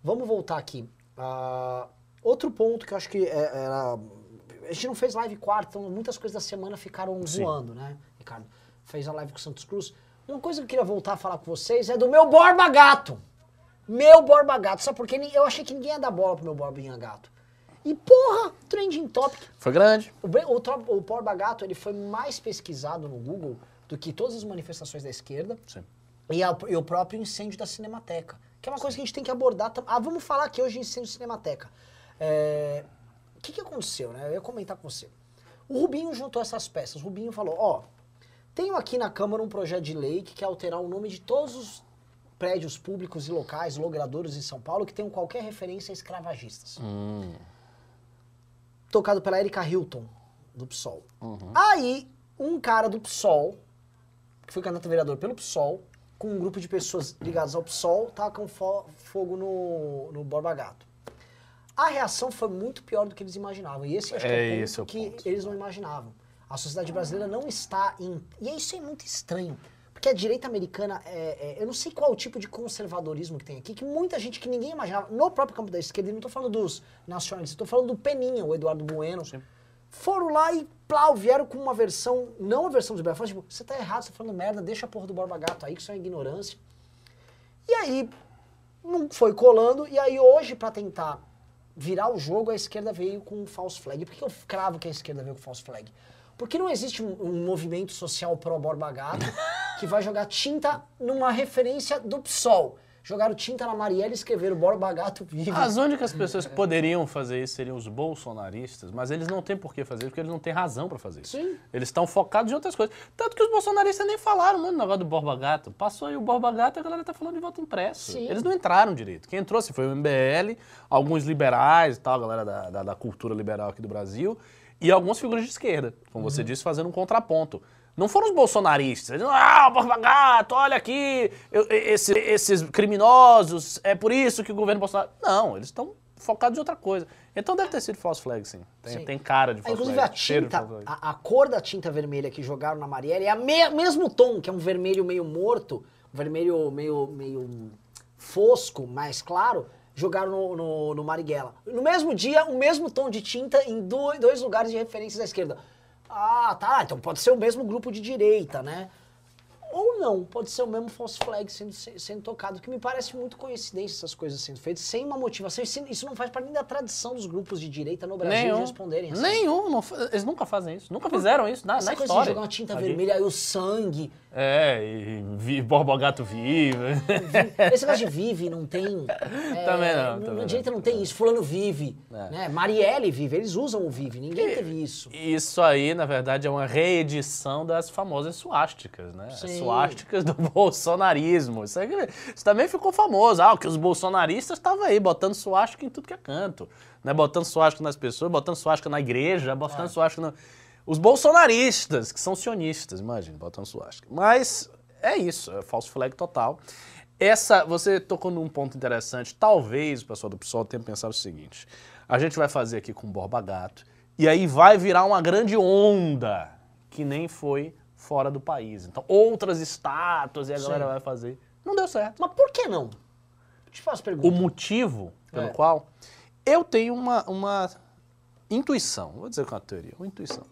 Vamos voltar aqui. Ah, outro ponto que eu acho que é- era. A gente não fez live quarta, então muitas coisas da semana ficaram Sim. voando, né, Ricardo? Fez a live com o Santos Cruz. Uma coisa que eu queria voltar a falar com vocês é do meu Borba Gato. Meu Borba Gato. Sabe por quê? Eu achei que ninguém ia dar bola pro meu Borbinha Gato. E porra, trending topic. Foi grande? O, o, o Borba Gato ele foi mais pesquisado no Google do que todas as manifestações da esquerda. Sim. E, a- e o próprio incêndio da Cinemateca. Que é uma coisa que a gente tem que abordar. Ah, vamos falar aqui hoje de incêndio da Cinemateca. É, O que, que aconteceu, né? Eu ia comentar com você. O Rubinho juntou essas peças. O Rubinho falou, ó, tenho aqui na Câmara um projeto de lei que quer alterar o nome de todos os prédios públicos e locais, logradouros em São Paulo, que tenham qualquer referência a escravagistas. Hum, Tocado pela Erika Hilton, do PSOL. Aí, um cara do PSOL, que foi candidato a vereador pelo PSOL, com um grupo de pessoas ligadas ao PSOL, tacam fo- fogo no, no Borba Gato. A reação foi muito pior do que eles imaginavam. E esse acho que é, É, o ponto é o que ponto. eles não imaginavam. A sociedade brasileira não está em. E isso é muito estranho. Porque a direita americana, é, é- eu não sei qual o tipo de conservadorismo que tem aqui, que muita gente que ninguém imaginava, no próprio campo da esquerda, e não estou falando dos nacionalistas, estou falando do Peninha, o Eduardo Bueno, foram lá e, plau, vieram com uma versão, não a versão dos liberais, falaram, tipo, você tá errado, você tá falando merda, deixa a porra do Borba Gato aí, que isso é ignorância. E aí, não foi colando, e aí hoje, pra tentar virar o jogo, a esquerda veio com um false flag. Por que eu cravo que a esquerda veio com false flag? Porque não existe um, um movimento social pró-Borba Gato [LAUGHS] que vai jogar tinta numa referência do PSOL. Jogaram tinta na Marielle e escreveram Borba Gato vive. As únicas [LAUGHS] pessoas que poderiam fazer isso seriam os bolsonaristas, mas eles não têm por que fazer porque eles não têm razão pra fazer isso. Sim. Eles estão focados em outras coisas. Tanto que os bolsonaristas nem falaram muito no negócio do Borba Gato. Passou aí o Borba Gato e a galera tá falando de voto impresso. Sim. Eles não entraram direito. Quem entrou assim, foi o MBL, alguns liberais e tal, a galera da, da, da cultura liberal aqui do Brasil, e algumas figuras de esquerda, como Uhum. você disse, fazendo um contraponto. Não foram os bolsonaristas. Ah, Borba Gato, olha aqui, eu- esse- esses criminosos, é por isso que o governo Bolsonaro... Não, eles estão focados em outra coisa. Então deve ter sido false flag, sim. Tem, Sim. tem cara de Ah, false Inclusive a flag. cheiro de tinta, a, a cor da tinta vermelha que jogaram na Marielle é o mesmo tom, que é um vermelho meio morto, um vermelho meio, meio fosco, mais claro, jogaram no, no, no Marighella. No mesmo dia, o mesmo tom de tinta em do- dois lugares de referência da esquerda. Ah, tá, então pode ser o mesmo grupo de direita, né? Ou não, pode ser o mesmo false flag sendo, sendo tocado, que me parece muito coincidência essas coisas sendo feitas, sem uma motivação. Isso, não faz parte nem da tradição dos grupos de direita no Brasil de Nenhum. responderem assim. Nenhum. não eles nunca fazem isso. Nunca fizeram isso na, Essa na coisa história. de jogar uma tinta Aqui. vermelha, aí o sangue. É, e vi, Borba Gato vive. Esse negócio de vive não tem. [LAUGHS] é, Também não, também Na não. direita não tem isso. Fulano vive. É. Né? Marielle vive. Eles usam o vive. Ninguém teve isso. Isso aí, na verdade, é uma reedição das famosas suásticas, né? Sim. Do [LAUGHS] bolsonarismo. Isso, aí, isso também ficou famoso. Ah, que os bolsonaristas estavam aí botando suástica em tudo que é canto. Né? Botando suástica nas pessoas, botando suástica na igreja, botando É. suástica no... Os bolsonaristas, que são sionistas, imagina, botando suástica. Mas é isso, é falso flag total. Essa, você tocou num ponto interessante. Talvez o pessoal do PSOL tenha pensado o seguinte: a gente vai fazer aqui com o Borba Gato, e aí vai virar uma grande onda, que nem foi fora do país. Então, outras estátuas e a Sim. galera vai fazer. Não deu certo. Mas por que não? Te faço O pergunta. motivo pelo É. qual eu tenho uma, uma intuição, vou dizer com a teoria, uma intuição.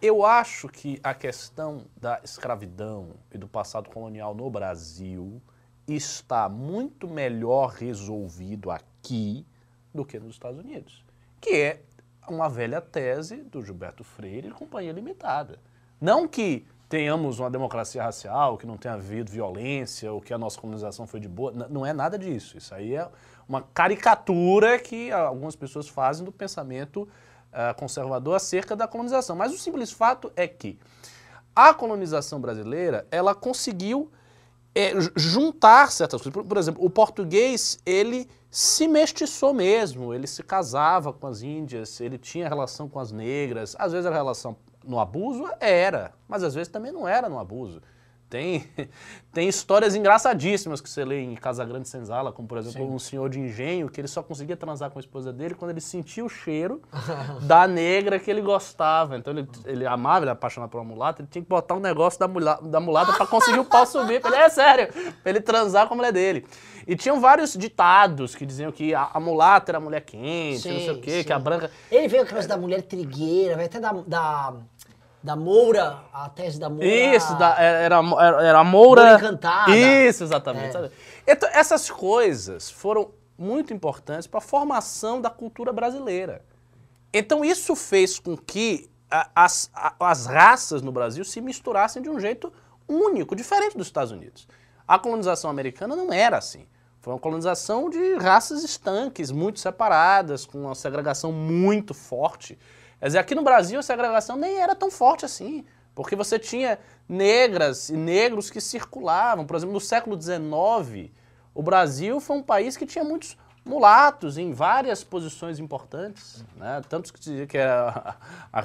Eu acho que a questão da escravidão e do passado colonial no Brasil está muito melhor resolvido aqui do que nos Estados Unidos, que é uma velha tese do Gilberto Freire e Companhia Limitada. Não que tenhamos uma democracia racial, que não tenha havido violência, ou que a nossa colonização foi de boa, N- não é nada disso. Isso aí é uma caricatura que algumas pessoas fazem do pensamento ah, conservador acerca da colonização. Mas o simples fato é que a colonização brasileira, ela conseguiu é, ju- juntar certas coisas. Por, por exemplo, o português, ele se mestiçou mesmo, ele se casava com as índias, ele tinha relação com as negras, às vezes era relação no abuso? Era, mas às vezes também não era no abuso. Tem, [LAUGHS] tem histórias engraçadíssimas que você lê em Casa Grande Senzala, como por exemplo Sim. um senhor de engenho que ele só conseguia transar com a esposa dele quando ele sentia o cheiro [LAUGHS] da negra que ele gostava. Então ele, ele amava, ele era apaixonado por uma mulata, ele tinha que botar um negócio da, mula, da mulata pra conseguir o pau [LAUGHS] subir. Ele, é sério, pra ele transar com a mulher dele. E tinham vários ditados que diziam que a, a mulata era a mulher quente, não sei o quê, sim. que a branca. Ele veio com a coisa da mulher trigueira, vai até da, da, da Moura, a tese da Moura. Isso, da- era, era, era a Moura. Moura encantada. Isso, exatamente. É. Então, essas coisas foram muito importantes para a formação da cultura brasileira. Então, isso fez com que a- as, a- as raças no Brasil se misturassem de um jeito único, diferente dos Estados Unidos. A colonização americana não era assim. Foi uma colonização de raças estanques, muito separadas, com uma segregação muito forte. Quer dizer, aqui no Brasil a segregação nem era tão forte assim, porque você tinha negras e negros que circulavam. Por exemplo, no século XIX, o Brasil foi um país que tinha muitos mulatos em várias posições importantes, né? tantos que dizia que era a- a-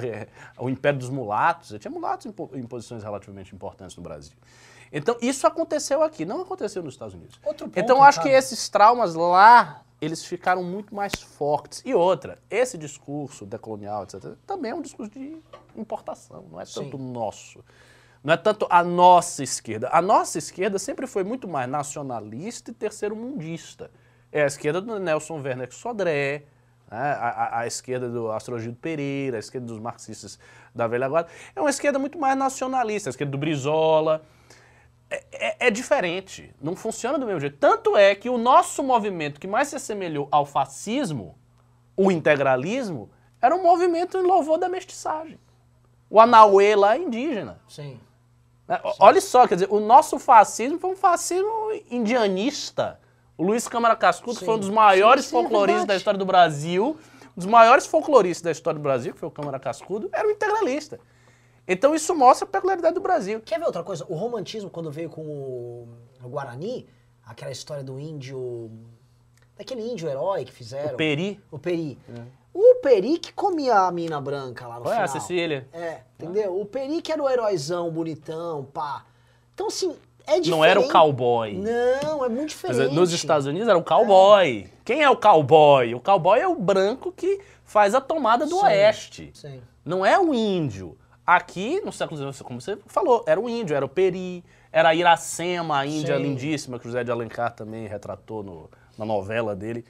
o Império dos Mulatos, tinha mulatos em, em posições relativamente importantes no Brasil. Então, isso aconteceu aqui, não aconteceu nos Estados Unidos. Ponto, então, acho que esses traumas lá, eles ficaram muito mais fortes. E outra, esse discurso decolonial, etc., também é um discurso de importação, não é tanto nosso. Não é tanto a nossa esquerda. A nossa esquerda sempre foi muito mais nacionalista e terceiro-mundista. É a esquerda do Nelson Werner Sodré, né? a, a- a esquerda do Astrogildo Pereira, a esquerda dos marxistas da velha guarda. É uma esquerda muito mais nacionalista, a esquerda do Brizola é, é diferente, não funciona do mesmo jeito. Tanto é que o nosso movimento que mais se assemelhou ao fascismo, o integralismo, era um movimento em louvor da mestiçagem. O Anauê lá é indígena. Sim. né? O- Olha só, quer dizer, o nosso fascismo foi um fascismo indianista. O Luiz Câmara Cascudo Sim. foi um dos maiores Sim, sim, é folcloristas verdade. da história do Brasil. Um dos maiores folcloristas da história do Brasil, que foi o Câmara Cascudo, era um integralista. Então isso mostra a peculiaridade do Brasil. Quer ver outra coisa? O romantismo, quando veio com o, o Guarani, aquela história do índio. Daquele índio herói que fizeram. O Peri, O Peri. O Peri que comia a mina branca lá no Olha, final. a Cecília. É, entendeu? O Peri que era o heróizão, bonitão, pá. Então, assim, é diferente. não era o cowboy. Não, é muito Quer diferente. nos Estados Unidos era o cowboy. Quem é o cowboy? O cowboy é o branco que faz a tomada do Sim. oeste. Sim. Não é o índio. Aqui, no século XIX, como você falou, era o índio, era o Peri, era a Iracema, a índia Sim. lindíssima, que o José de Alencar também retratou no- na novela dele.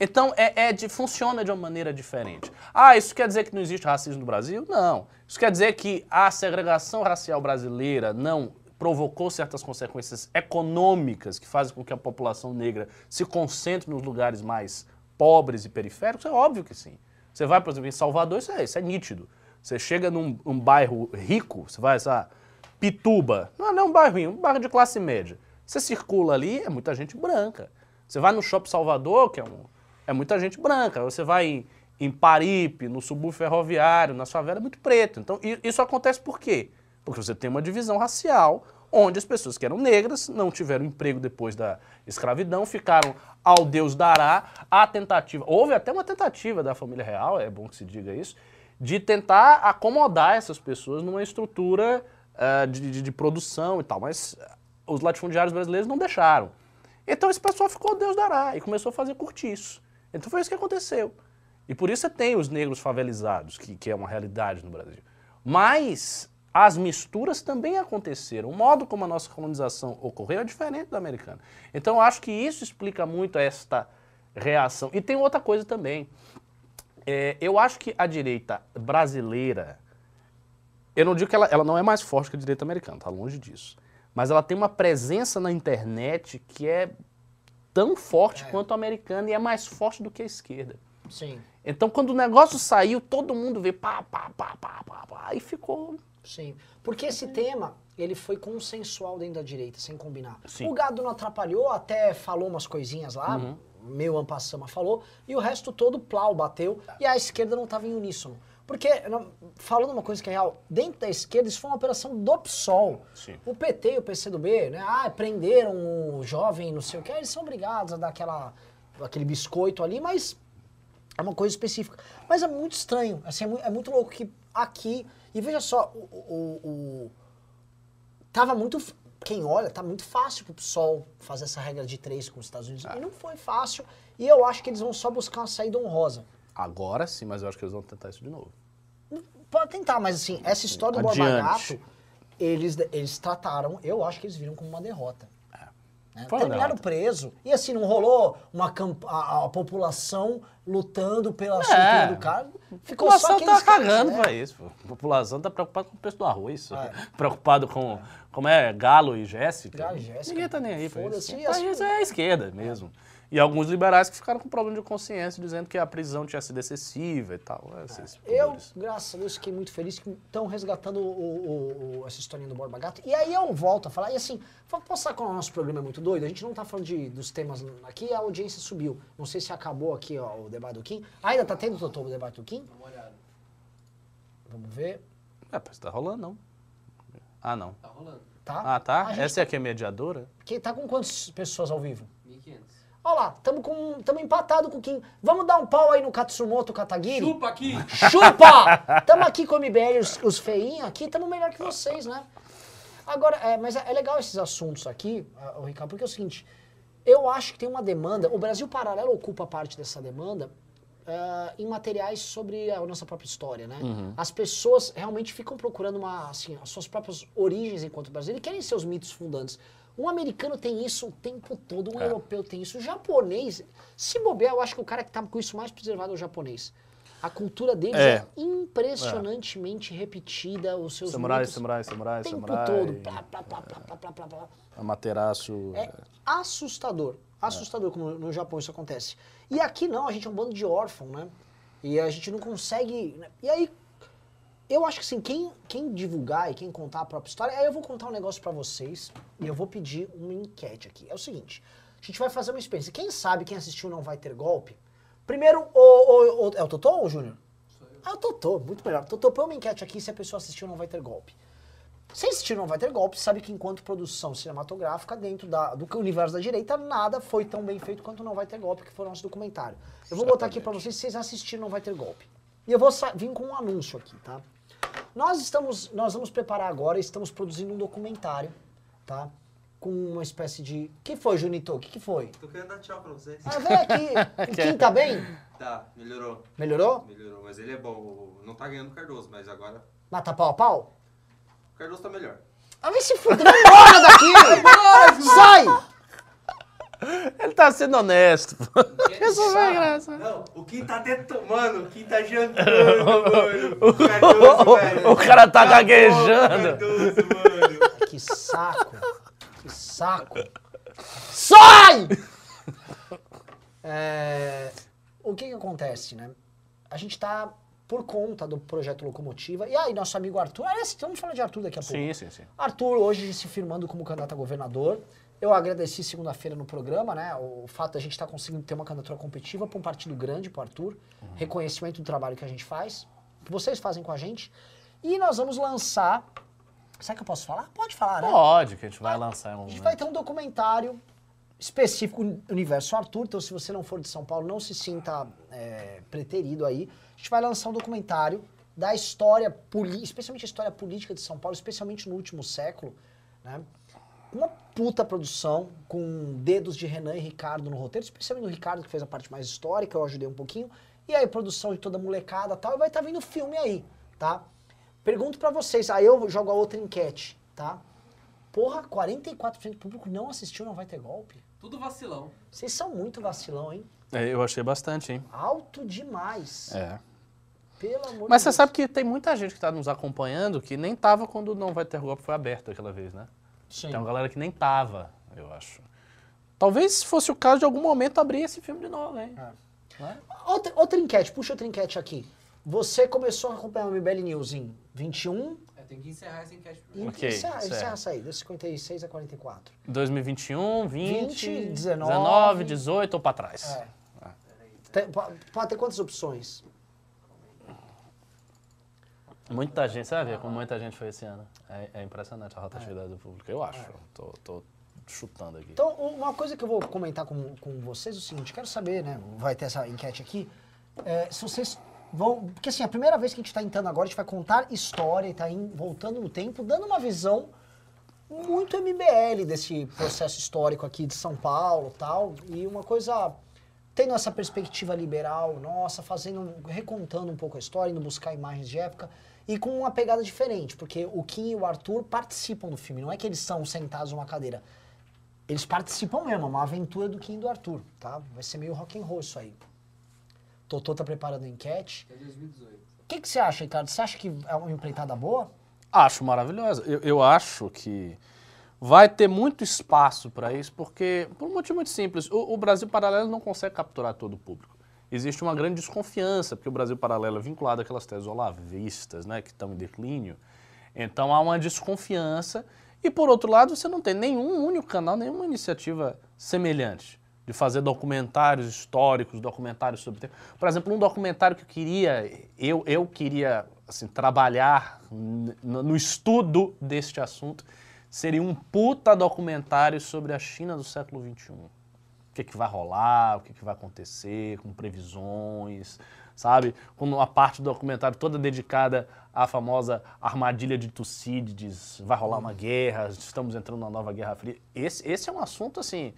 Então, é, é de, funciona de uma maneira diferente. Ah, isso quer dizer que não existe racismo no Brasil? Não. Isso quer dizer que a segregação racial brasileira não provocou certas consequências econômicas que fazem com que a população negra se concentre nos lugares mais pobres e periféricos? É óbvio que sim. Você vai, por exemplo, em Salvador, isso é, isso é nítido. Você chega num, num bairro rico, você vai, sabe, Pituba, não é não um bairro um bairro de classe média. Você circula ali, é muita gente branca. Você vai no Shopping Salvador, que é, um, é muita gente branca. Você vai em, em Paripe, no subúrbio ferroviário, na favela, é muito preto. Então, isso acontece por quê? Porque você tem uma divisão racial, onde as pessoas que eram negras não tiveram emprego depois da escravidão, ficaram ao Deus dará, a tentativa, houve até uma tentativa da família real, é bom que se diga isso, de tentar acomodar essas pessoas numa estrutura ah, de, de- de produção e tal, mas ah, os latifundiários brasileiros não deixaram. Então esse pessoal ficou Deus dará e começou a fazer cortiço. Então foi isso que aconteceu. E por isso você tem os negros favelizados, que, que é uma realidade no Brasil. Mas as misturas também aconteceram. O modo como a nossa colonização ocorreu é diferente da americana. Então acho que isso explica muito esta reação. E tem outra coisa também. É, eu acho que a direita brasileira, eu não digo que ela, ela não é mais forte que a direita americana, tá longe disso. Mas ela tem uma presença na internet que é tão forte É. quanto a americana e é mais forte do que a esquerda. Sim, Então, quando o negócio saiu, todo mundo veio pá, pá, pá, pá, pá, pá, e ficou. sim. Porque esse tema, ele foi consensual dentro da direita, sem combinar. Sim. O gado não atrapalhou, até falou umas coisinhas lá, Uhum. Meio ampassama falou, e o resto todo plau bateu, e a esquerda não estava em uníssono. Porque, falando uma coisa que é real, dentro da esquerda isso foi uma operação do PSOL. Sim. O PT e o PCdoB, né? Ah, prenderam o jovem, não sei o que, eles são obrigados a dar aquela, aquele biscoito ali, mas é uma coisa específica. Mas é muito estranho, assim, é, mu- é muito louco que aqui, E veja só, o, o- o- tava muito. Quem olha, tá muito fácil pro PSOL fazer essa regra de três com os Estados Unidos. E não foi fácil. E eu acho que eles vão só buscar uma saída honrosa. Agora sim, mas eu acho que eles vão tentar isso de novo. Pode tentar, mas assim, essa história do Borba Adiante. Gato, eles, eles trataram, eu acho que eles viram como uma derrota. Né? Terminaram preso. E assim, não rolou uma camp a, a população lutando pela É. soltura do cara. A Ficou só população aqueles tá cagando né? pra isso. Pô. A população tá preocupada com o preço do arroz. É. Preocupado com, como é, Galo e Jéssica. Galo e Jéssica. Ninguém tá nem aí pra isso. País é a esquerda mesmo. E alguns liberais que ficaram com problema de consciência, dizendo que a prisão tinha sido excessiva e tal. Esses Eu, pudores. graças a Deus, fiquei muito feliz que estão resgatando o- o- o- essa historinha do Borba Gato. E aí eu volto a falar, e assim, vamos postar como o nosso programa é muito doido, a gente não tá falando de, dos temas aqui, a audiência subiu. Não sei se acabou aqui ó, o debate do Kim. Ainda tá tendo, Totô, o debate do Kim? Dá uma olhada. Vamos ver. É, parece que tá rolando, não. Ah, não. Tá rolando. Tá? Ah, tá? A gente Essa é a que é mediadora? Que tá com quantas pessoas ao vivo? 1.500. Olha lá, tamo, com, tamo empatado com o Kim. Vamos dar um pau aí no Katsumoto Katagiri? Chupa aqui! Chupa! [LAUGHS] Tamo aqui com o MBL, os, os feinhos aqui, tamo melhor que vocês, né? Agora, é, mas é, é legal esses assuntos aqui, ô, Ricardo, porque é o seguinte, eu acho que tem uma demanda, o Brasil Paralelo ocupa parte dessa demanda ah, em materiais sobre a nossa própria história, né? As pessoas realmente ficam procurando uma, assim, as suas próprias origens enquanto brasileiro e querem ser os mitos fundantes. Um americano tem isso o tempo todo, um É. europeu tem isso, o japonês, se bobear, eu acho que o cara que tá com isso mais preservado é o japonês. A cultura deles é, É. impressionantemente repetida, os seus Samurai, mitos samurai, samurai, o tempo samurai. todo. Plá, plá, plá, plá, plá, plá, plá, plá. Amaterasu. É assustador. Assustador como no, no Japão isso acontece. E aqui não, a gente é um bando de órfão, né? E a gente não consegue. né? E aí, eu acho que assim, quem, quem divulgar e quem contar a própria história, aí eu vou contar um negócio pra vocês e eu vou pedir uma enquete aqui. É o seguinte: a gente vai fazer uma experiência. Quem sabe, quem assistiu não vai ter golpe. Primeiro, o, o, o- é o Totô ou o Júnior? Ah, o Totô, muito melhor. Totô, põe uma enquete aqui se a pessoa assistiu não vai ter golpe. Se assistir não vai ter golpe, sabe que enquanto produção cinematográfica, dentro da- do universo da direita, nada foi tão bem feito quanto não vai ter golpe, que foi o nosso documentário. Eu vou botar aqui pra vocês, se vocês assistirem não vai ter golpe. E eu vou vir com um anúncio aqui, tá? Nós estamos, nós vamos preparar agora, estamos produzindo um documentário, tá? Com uma espécie de... que foi, Junito? O que, que foi? Tô querendo dar tchau pra vocês. Ah, vem aqui. [LAUGHS] Kim tá bem? Tá, melhorou. Melhorou? Melhorou, mas ele é bom. Não tá ganhando o Cardoso, mas agora Mata pau a pau? o Cardoso tá melhor. Ah, vai se fuder, [LAUGHS] vai embora daqui! Sai! [LAUGHS] Ele tá sendo honesto. [LAUGHS] Isso foi engraçado. Não, o Kim tá detonando, o Kim tá [LAUGHS] jantando, mano. O Cardoso, velho. O cara tá Acabou, gaguejando. Cardoso, mano. Que saco. Que saco. Sai! É, o que que acontece, né? A gente tá por conta do projeto Locomotiva. E aí, nosso amigo Arthur. Aliás, vamos falar de Arthur daqui a pouco. Sim, sim, sim. Arthur hoje se firmando como candidato a governador. Eu agradeci segunda-feira no programa, né? O fato da gente estar conseguindo ter uma candidatura competitiva para um partido grande, para Arthur. Reconhecimento do trabalho que a gente faz, que vocês fazem com a gente. E nós vamos lançar. Será que eu posso falar? Pode falar, né? Pode, que a gente vai lançar em algum A gente vai ter um documentário específico Universo Arthur, então se você não for de São Paulo, não se sinta é, preterido aí. A gente vai lançar um documentário da história, especialmente a história política de São Paulo, especialmente no último século, né? Uma puta produção, com dedos de Renan e Ricardo no roteiro, especialmente do Ricardo, que fez a parte mais histórica, eu ajudei um pouquinho. E aí, produção de toda a molecada e tal, e vai estar vindo filme aí, tá? Pergunto pra vocês, aí eu jogo a outra enquete, tá? Porra, 44% do público não assistiu, não vai ter golpe? Tudo vacilão. Vocês são muito vacilão, hein? É, eu achei bastante, hein? Alto demais. É. Pelo amor Mas de você Deus. sabe que tem muita gente que tá nos acompanhando que nem tava quando não vai ter golpe foi aberto aquela vez, né? Sim. Tem uma galera que nem tava, eu acho. Talvez se fosse o caso de algum momento abrir esse filme de novo, hein? Né? Outra, outra enquete, puxa outra enquete aqui. Você começou a acompanhar o MBL News em 21? É, tem que encerrar essa enquete primeiro. Ok, encerra, certo. encerra essa aí, deu 56 a 44. 2021, 20, 20, 19, 19, 18 ou pra trás? É. Tem- po- pode ter quantas opções? Muita gente, você vai ver como muita gente foi esse ano. É, é impressionante a rotatividade do público, eu acho. Tô, tô chutando aqui. Então, uma coisa que eu vou comentar com, com vocês é o seguinte, quero saber, né, vai ter essa enquete aqui, é, se vocês Vão, porque assim, a primeira vez que a gente tá entrando agora, a gente vai contar história e tá in- voltando no tempo, dando uma visão muito MBL desse processo histórico aqui de São Paulo tal. E uma coisa. Tendo essa perspectiva liberal, nossa, fazendo, recontando um pouco a história, indo buscar imagens de época. E com uma pegada diferente, porque o Kim e o Arthur participam do filme, não é que eles são sentados numa cadeira. Eles participam mesmo, é uma aventura do Kim e do Arthur, tá? Vai ser meio rock and roll isso aí. Totô tá preparando a enquete. É 2018. O que, que você acha, Ricardo? Você acha que é uma empreitada boa? Acho maravilhosa. Eu, eu acho que vai ter muito espaço para isso, porque, por um motivo muito simples, o, o Brasil Paralelo não consegue capturar todo o público. Existe uma grande desconfiança, porque o Brasil Paralelo é vinculado àquelas teses olavistas, né, que estão em declínio. Então há uma desconfiança. E, por outro lado, você não tem nenhum único canal, nenhuma iniciativa semelhante de fazer documentários históricos, documentários sobre... Por exemplo, um documentário que eu queria, eu, eu queria assim, trabalhar no estudo deste assunto, seria um puta documentário sobre a China do século XXI. O que, que vai rolar, o que, que vai acontecer, com previsões, sabe? Com uma parte do documentário toda dedicada à famosa armadilha de Tucídides, vai rolar uma guerra, estamos entrando numa nova guerra fria. Esse, esse é um assunto, assim,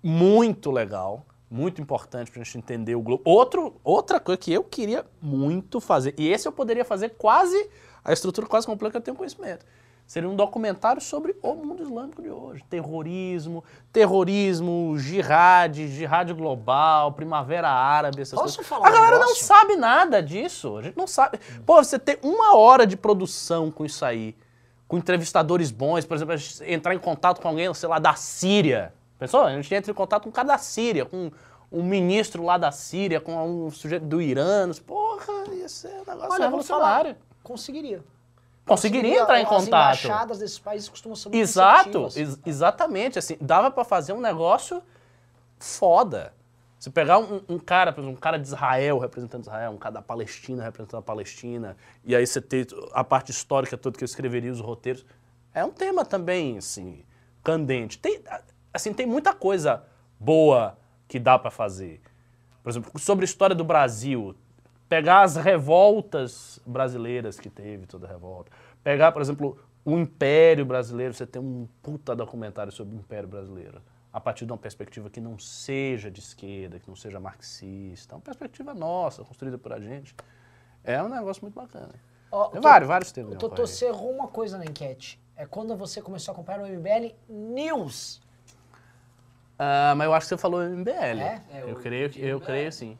muito legal, muito importante pra gente entender o globo. Outro, outra coisa que eu queria muito fazer, e esse eu poderia fazer quase, a estrutura quase completa que eu tenho conhecimento. Seria um documentário sobre o mundo islâmico de hoje. Terrorismo, terrorismo, jihad, jihad global, primavera árabe, essas Posso coisas. falar a um galera não negócio? sabe nada disso. A gente não sabe. Pô, você ter uma hora de produção com isso aí, com entrevistadores bons, por exemplo, a gente entrar em contato com alguém, sei lá, da Síria. Pensou? A gente entra em contato com um cara da Síria, com um ministro lá da Síria, com um sujeito do Irã. Porra, isso é um negócio Olha, revolucionário. conseguiria. Conseguiria entrar em As contato. embaixadas desses países costumam ser muito Exato, ex- exatamente. Assim, dava pra fazer um negócio foda. Se pegar um, um cara, por exemplo, um cara de Israel representando Israel, um cara da Palestina representando a Palestina, e aí você ter a parte histórica toda que eu escreveria os roteiros, é um tema também, assim, candente. Tem, assim, tem muita coisa boa que dá pra fazer. Por exemplo, sobre a história do Brasil, pegar as revoltas brasileiras que teve, toda a revolta. Pegar, por exemplo, o Império Brasileiro, você tem um puta documentário sobre o Império Brasileiro. A partir de uma perspectiva que não seja de esquerda, que não seja marxista. Uma perspectiva nossa, construída por a gente. É um negócio muito bacana. Ó, Tem vários, vários temas. Eu você errou uma coisa na enquete. É quando você começou a acompanhar o MBL News. Ah, mas eu acho que você falou MBL. É? É, eu creio, que- eu MBL. creio sim.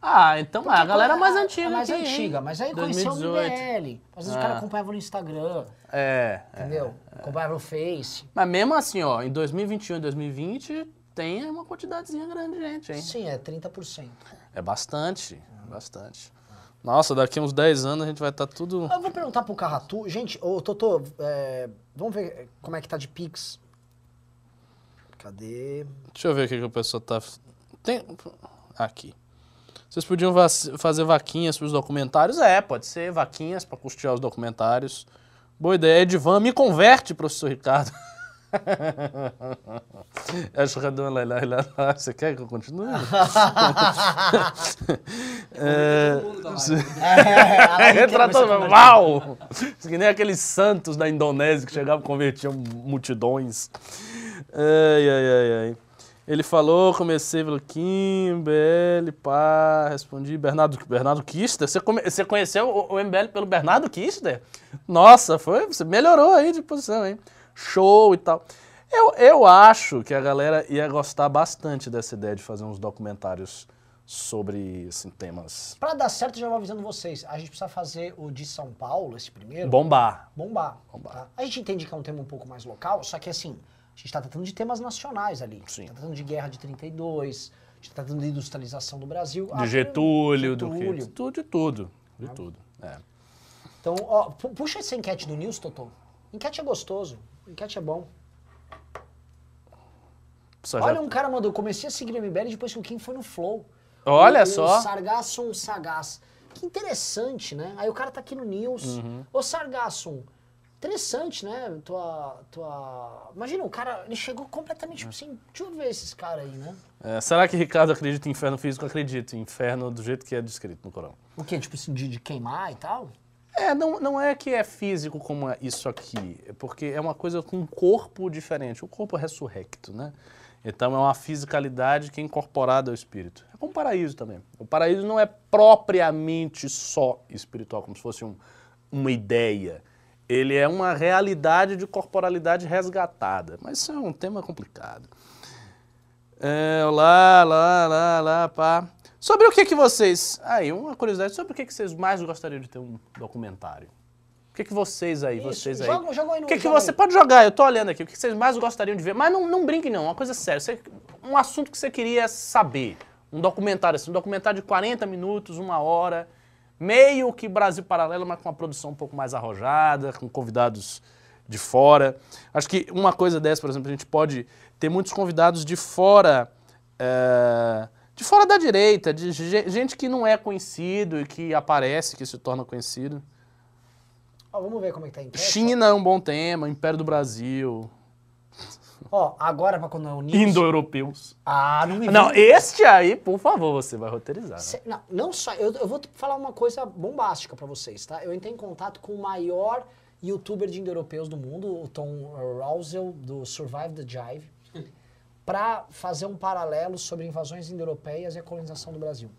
Ah, então a galera mais antiga a mais antiga, mas aí conheceu o 2018. MBL. Às vezes o Ah. cara acompanhava no Instagram, É, é. entendeu? Acompanhava no Face. Mas mesmo assim, ó, em 2021 e 2020 tem uma quantidadezinha grande de gente, hein? Sim, é 30%. É bastante, bastante. Nossa, daqui uns 10 anos a gente vai estar tudo... Eu vou perguntar pro Carratu. Gente, ô Totô, é, vamos ver como é que tá de Pix. Cadê? Deixa eu ver o que, que o pessoal tá... Tem... Aqui. Vocês podiam vac- fazer vaquinhas pros documentários? É, pode ser, vaquinhas pra custear os documentários. Boa ideia, Edvan. Me converte, professor Ricardo. [LAUGHS] É. Você quer que eu continue? [LAUGHS] É, live. É, Entra todo mundo, [LAUGHS] conversa. uau! Que nem aqueles santos da Indonésia que chegavam e convertiam multidões. Ai, ai, ai, ai. Ele falou, comecei pelo Kim, BL, pá, respondi Bernardo, Bernardo Kister. Você, come- você conheceu o, o MBL pelo Bernardo Kister? Nossa, foi, você melhorou aí de posição, hein? Show e tal. Eu, eu acho que a galera ia gostar bastante dessa ideia de fazer uns documentários sobre assim, temas Pra dar certo, já vou avisando vocês. A gente precisa fazer o de São Paulo, esse primeiro. bombar. bombar. Bombar. tá? A gente entende que é um tema um pouco mais local, só que assim, gente tá tratando de temas nacionais ali. Sim. Tá tratando de guerra de 32, a gente tá tratando de industrialização do Brasil. De Ah, Getúlio, do que? Getúlio. De tudo, de tudo. De tudo. É. Então, ó, pu- puxa essa enquete do News, Totô. Enquete é gostoso, enquete é bom. Só Olha, já- um cara mandou, comecei a seguir o MBL depois que o Kim foi no Flow. Olha o, só. O Sargassum Sagaz. Que interessante, né? Aí o cara tá aqui no News. Uhum. Ô Sargassum, Interessante, né? Tua, tua... Imagina, o cara, ele chegou completamente tipo assim, deixa eu ver esses caras aí, né? É, será que Ricardo acredita em inferno físico? Acredito em inferno do jeito que é descrito no Corão. O quê? Tipo assim, de, de queimar e tal? É, não, não é que é físico como é isso aqui, é porque é uma coisa com um corpo diferente. O corpo é ressurrecto, né? Então é uma fisicalidade que é incorporada ao espírito. É como o paraíso também. O paraíso não é propriamente só espiritual, como se fosse um, uma ideia. Ele é uma realidade de corporalidade resgatada. Mas isso é um tema complicado. É, lá, lá, lá, lá, pá. Sobre o que que vocês... Aí, uma curiosidade. Sobre o que que vocês mais gostariam de ter um documentário? O que que vocês aí, Isso, vocês aí... joga- joga aí no- o que que você... aí. Pode jogar, eu tô olhando aqui. O que que vocês mais gostariam de ver? Mas não, não brinque não, uma coisa séria. Você- um assunto que você queria saber. Um documentário assim, um documentário de 40 minutos, uma hora. Meio que Brasil Paralelo, mas com uma produção um pouco mais arrojada, com convidados de fora. Acho que uma coisa dessa, por exemplo, a gente pode ter muitos convidados de fora, eh, de fora da direita, de ge- gente que não é conhecido e que aparece, que se torna conhecido. Ó, vamos ver como é que tá a enquete. China é um bom tema, Império do Brasil, Ó, agora pra quando é o indo-europeus. Ah, não me Não, vem- este aí, por favor, você vai roteirizar. né? Cê- não, não só. Eu, eu vou falar uma coisa bombástica pra vocês, tá? Eu entrei em contato com o maior youtuber de indo-europeus do mundo, o Tom Rousel, do Survive the Jive, pra fazer um paralelo sobre invasões indo-europeias e a colonização do Brasil.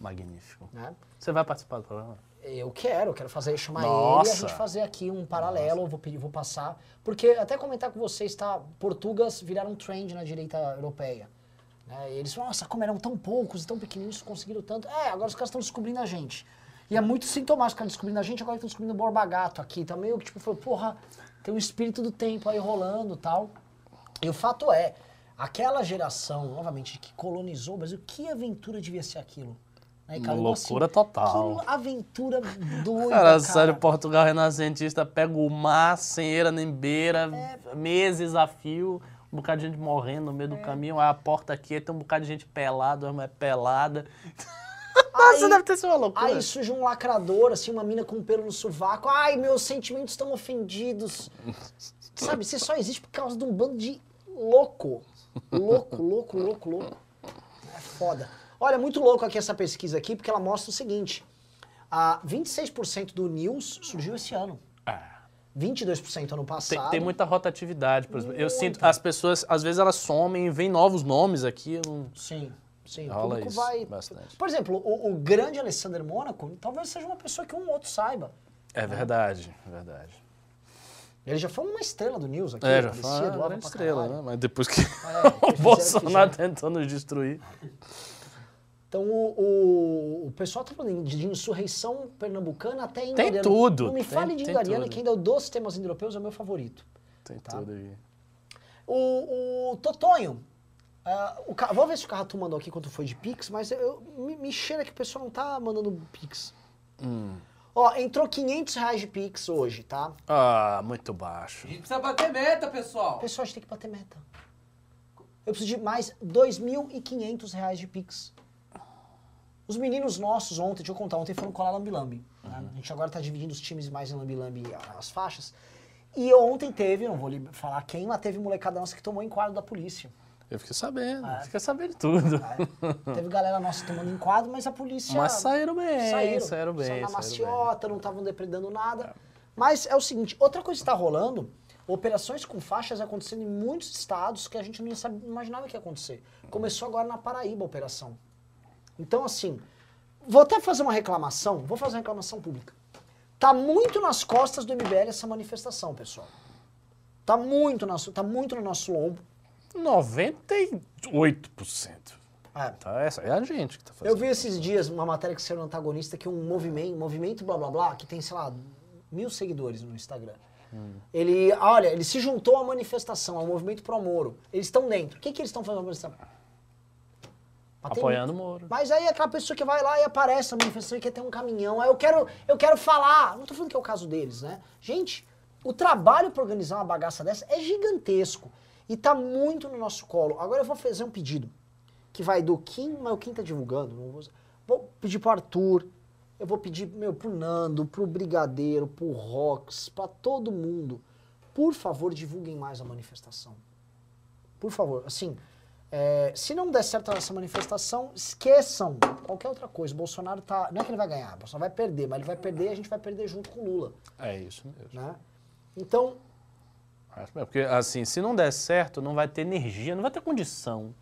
Magnífico. Né? Você vai participar do programa? Eu quero, eu quero fazer, chamar ele e a Nossa. gente fazer aqui um paralelo, eu vou pedir, vou passar. Porque até comentar com vocês, tá? Portugas viraram trend na direita europeia. Né? Eles falam, nossa, como eram tão poucos e tão pequeninos, conseguiram tanto. É, agora os caras estão descobrindo a gente. E é muito sintomático caras descobrindo a gente, agora estão descobrindo o Borba Gato aqui. Tá meio que tipo, falou, porra, tem um espírito do tempo aí rolando e tal. E o fato é, aquela geração, novamente, que colonizou o Brasil, que aventura devia ser aquilo? Né, cara? Eu, loucura total. Que aventura doida, Cara, cara. sério, Portugal renascentista pega o mar sem eira nem beira, É. meses a fio, um bocado de gente morrendo no meio do caminho, aí a porta aqui, tem um bocado de gente pelada, uma mulher pelada. [LAUGHS] Aí- Você deve ter sido uma loucura. Aí surge um lacrador, assim, uma mina com pelo no sovaco. Ai, meus sentimentos estão ofendidos. [LAUGHS] Sabe, você só existe por causa de um bando de louco. Louco, louco, louco, louco. É foda. Olha, é muito louco aqui essa pesquisa aqui, porque ela mostra o seguinte. A 26% do News surgiu esse ano. Ah, 22% ano tem, passado. tem muita rotatividade, por exemplo. Eu sinto, as pessoas, às vezes elas somem vem novos nomes aqui. não- Sim, sim. O Rola público isso vai... bastante. Por exemplo, o, o grande Alessandro Mônaco talvez seja uma pessoa que um outro saiba. É verdade, é verdade. Ele já foi uma estrela do News aqui. É, já foi uma estrela, né? Mas depois que É, [LAUGHS] o Bolsonaro fizeram. tentou nos destruir. Então o, o, o pessoal tá falando de, de insurreição pernambucana até Tem Indariana. tudo, Não me tem- fale de tem Indariana, tudo. que ainda é o dos temas indo-europeus é o meu favorito. Tem Tá. tudo aí. O, o Totonho, ah, o, Ca- vou ver se o Carratu mandou aqui quanto foi de Pix, mas eu, me, me cheira que o pessoal não tá mandando Pix. Hum. Ó, entrou 500 reais de Pix hoje, tá? Ah, muito baixo. A gente precisa bater meta, pessoal. Pessoal, a gente tem que bater meta. Eu preciso de mais 2.500 reais de Pix. Os meninos nossos ontem, deixa eu contar, ontem foram colar Lambi-Lambi. né? A gente agora tá dividindo os times mais em Lambi-Lambi as faixas. E ontem teve, não vou lhe falar quem, mas teve molecada nossa que tomou enquadro da polícia. Eu fiquei sabendo, é? fiquei sabendo tudo. né? teve galera nossa tomando enquadro, mas a polícia... Mas saíram bem, saíram, saíram bem, Saíram na maciota, não estavam depredando nada. Mas é o seguinte, outra coisa que está rolando, operações com faixas acontecendo em muitos estados que a gente não imaginava que ia acontecer. Começou agora na Paraíba a operação. Então, assim, vou até fazer uma reclamação, vou fazer uma reclamação pública. Tá muito nas costas do MBL essa manifestação, pessoal. Tá muito, nas, tá muito no nosso lombo. 98%. É. Tá, essa é a gente que tá fazendo. Eu vi esses dias uma matéria que saiu no antagonista que um movimento, movimento blá blá blá, que tem, sei lá, mil seguidores no Instagram. Ele, olha, ele se juntou à manifestação, ao movimento pro Moro. Eles estão dentro. O que, que eles estão fazendo na manifestação? Apoiando o. Moro. Mas aí aquela pessoa que vai lá e aparece na manifestação e quer ter um caminhão. Aí eu quero, eu quero falar. Não tô falando que é o caso deles, né? Gente, o trabalho para organizar uma bagaça dessa é gigantesco. E tá muito no nosso colo. Agora eu vou fazer um pedido. Que vai do Kim, mas o Kim tá divulgando. Vou, vou pedir pro Arthur, eu vou pedir, meu, pro Nando, pro Brigadeiro, pro Rox, pra todo mundo, por favor, divulguem mais a manifestação. Por favor, assim, é, se não der certo essa manifestação, esqueçam qualquer outra coisa. O Bolsonaro tá. Não é que ele vai ganhar, o Bolsonaro vai perder, mas ele vai perder e a gente vai perder junto com o Lula. É isso mesmo. Né? Então, É, Porque, assim, se não der certo, não vai ter energia, não vai ter condição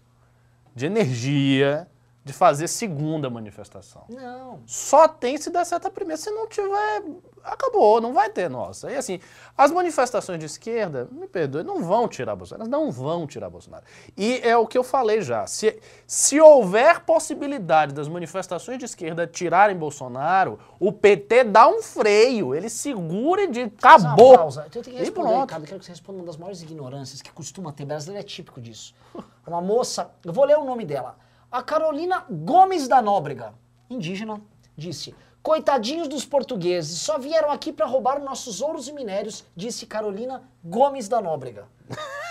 de energia de fazer segunda manifestação. não. Só tem se der certo a primeira. Se não tiver, acabou, não vai ter, nossa. E assim, as manifestações de esquerda, me perdoe, não vão tirar Bolsonaro, elas não vão tirar Bolsonaro. E é o que eu falei já, se, se houver possibilidade das manifestações de esquerda tirarem Bolsonaro, o PT dá um freio, ele segura e diz, Fazer uma acabou. pausa. Então eu tenho que responder. Ricardo. Eu quero que você responda uma das maiores ignorâncias que costuma ter. Brasileiro é típico disso. Uma moça, eu vou ler o nome dela. A Carolina Gomes da Nóbrega, indígena, disse: Coitadinhos dos portugueses, só vieram aqui para roubar nossos ouros e minérios, disse Carolina Gomes da Nóbrega. [LAUGHS]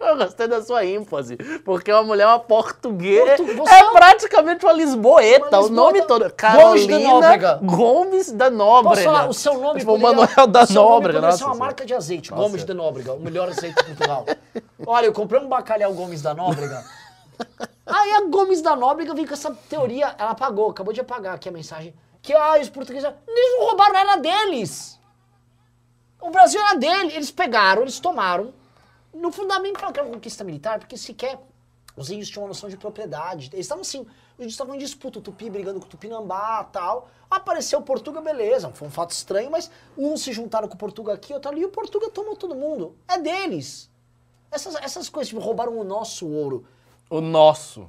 Eu gostei da sua ênfase, porque uma mulher, uma portuguesa, Portu- é é praticamente uma lisboeta, Uma o nome todo. Gomes da Carolina Nóbrega. Gomes da Nóbrega. Posso falar, o seu nome Tipo, o poderia- Manuel da seu nome Nóbrega. poderia ser uma marca de azeite, Nossa. Gomes da Nóbrega, o melhor azeite de Portugal. Olha, eu comprei um bacalhau Gomes da Nóbrega. [LAUGHS] Aí a Gomes da Nóbrega vem com essa teoria, ela apagou, acabou de apagar aqui a mensagem, que ah, os portugueses, eles não roubaram nada deles. O Brasil era dele, eles pegaram, eles tomaram. No fundamento que era uma conquista militar, porque sequer os índios tinham uma noção de propriedade. Eles estavam assim, os índios estavam em disputa, o Tupi brigando com o Tupinambá tal. Apareceu o Portuga, beleza, foi um fato estranho, mas uns se juntaram com o Portuga aqui, outro ali, e o Portuga tomou todo mundo. É deles. Essas, essas coisas, tipo, roubaram o nosso ouro. O nosso.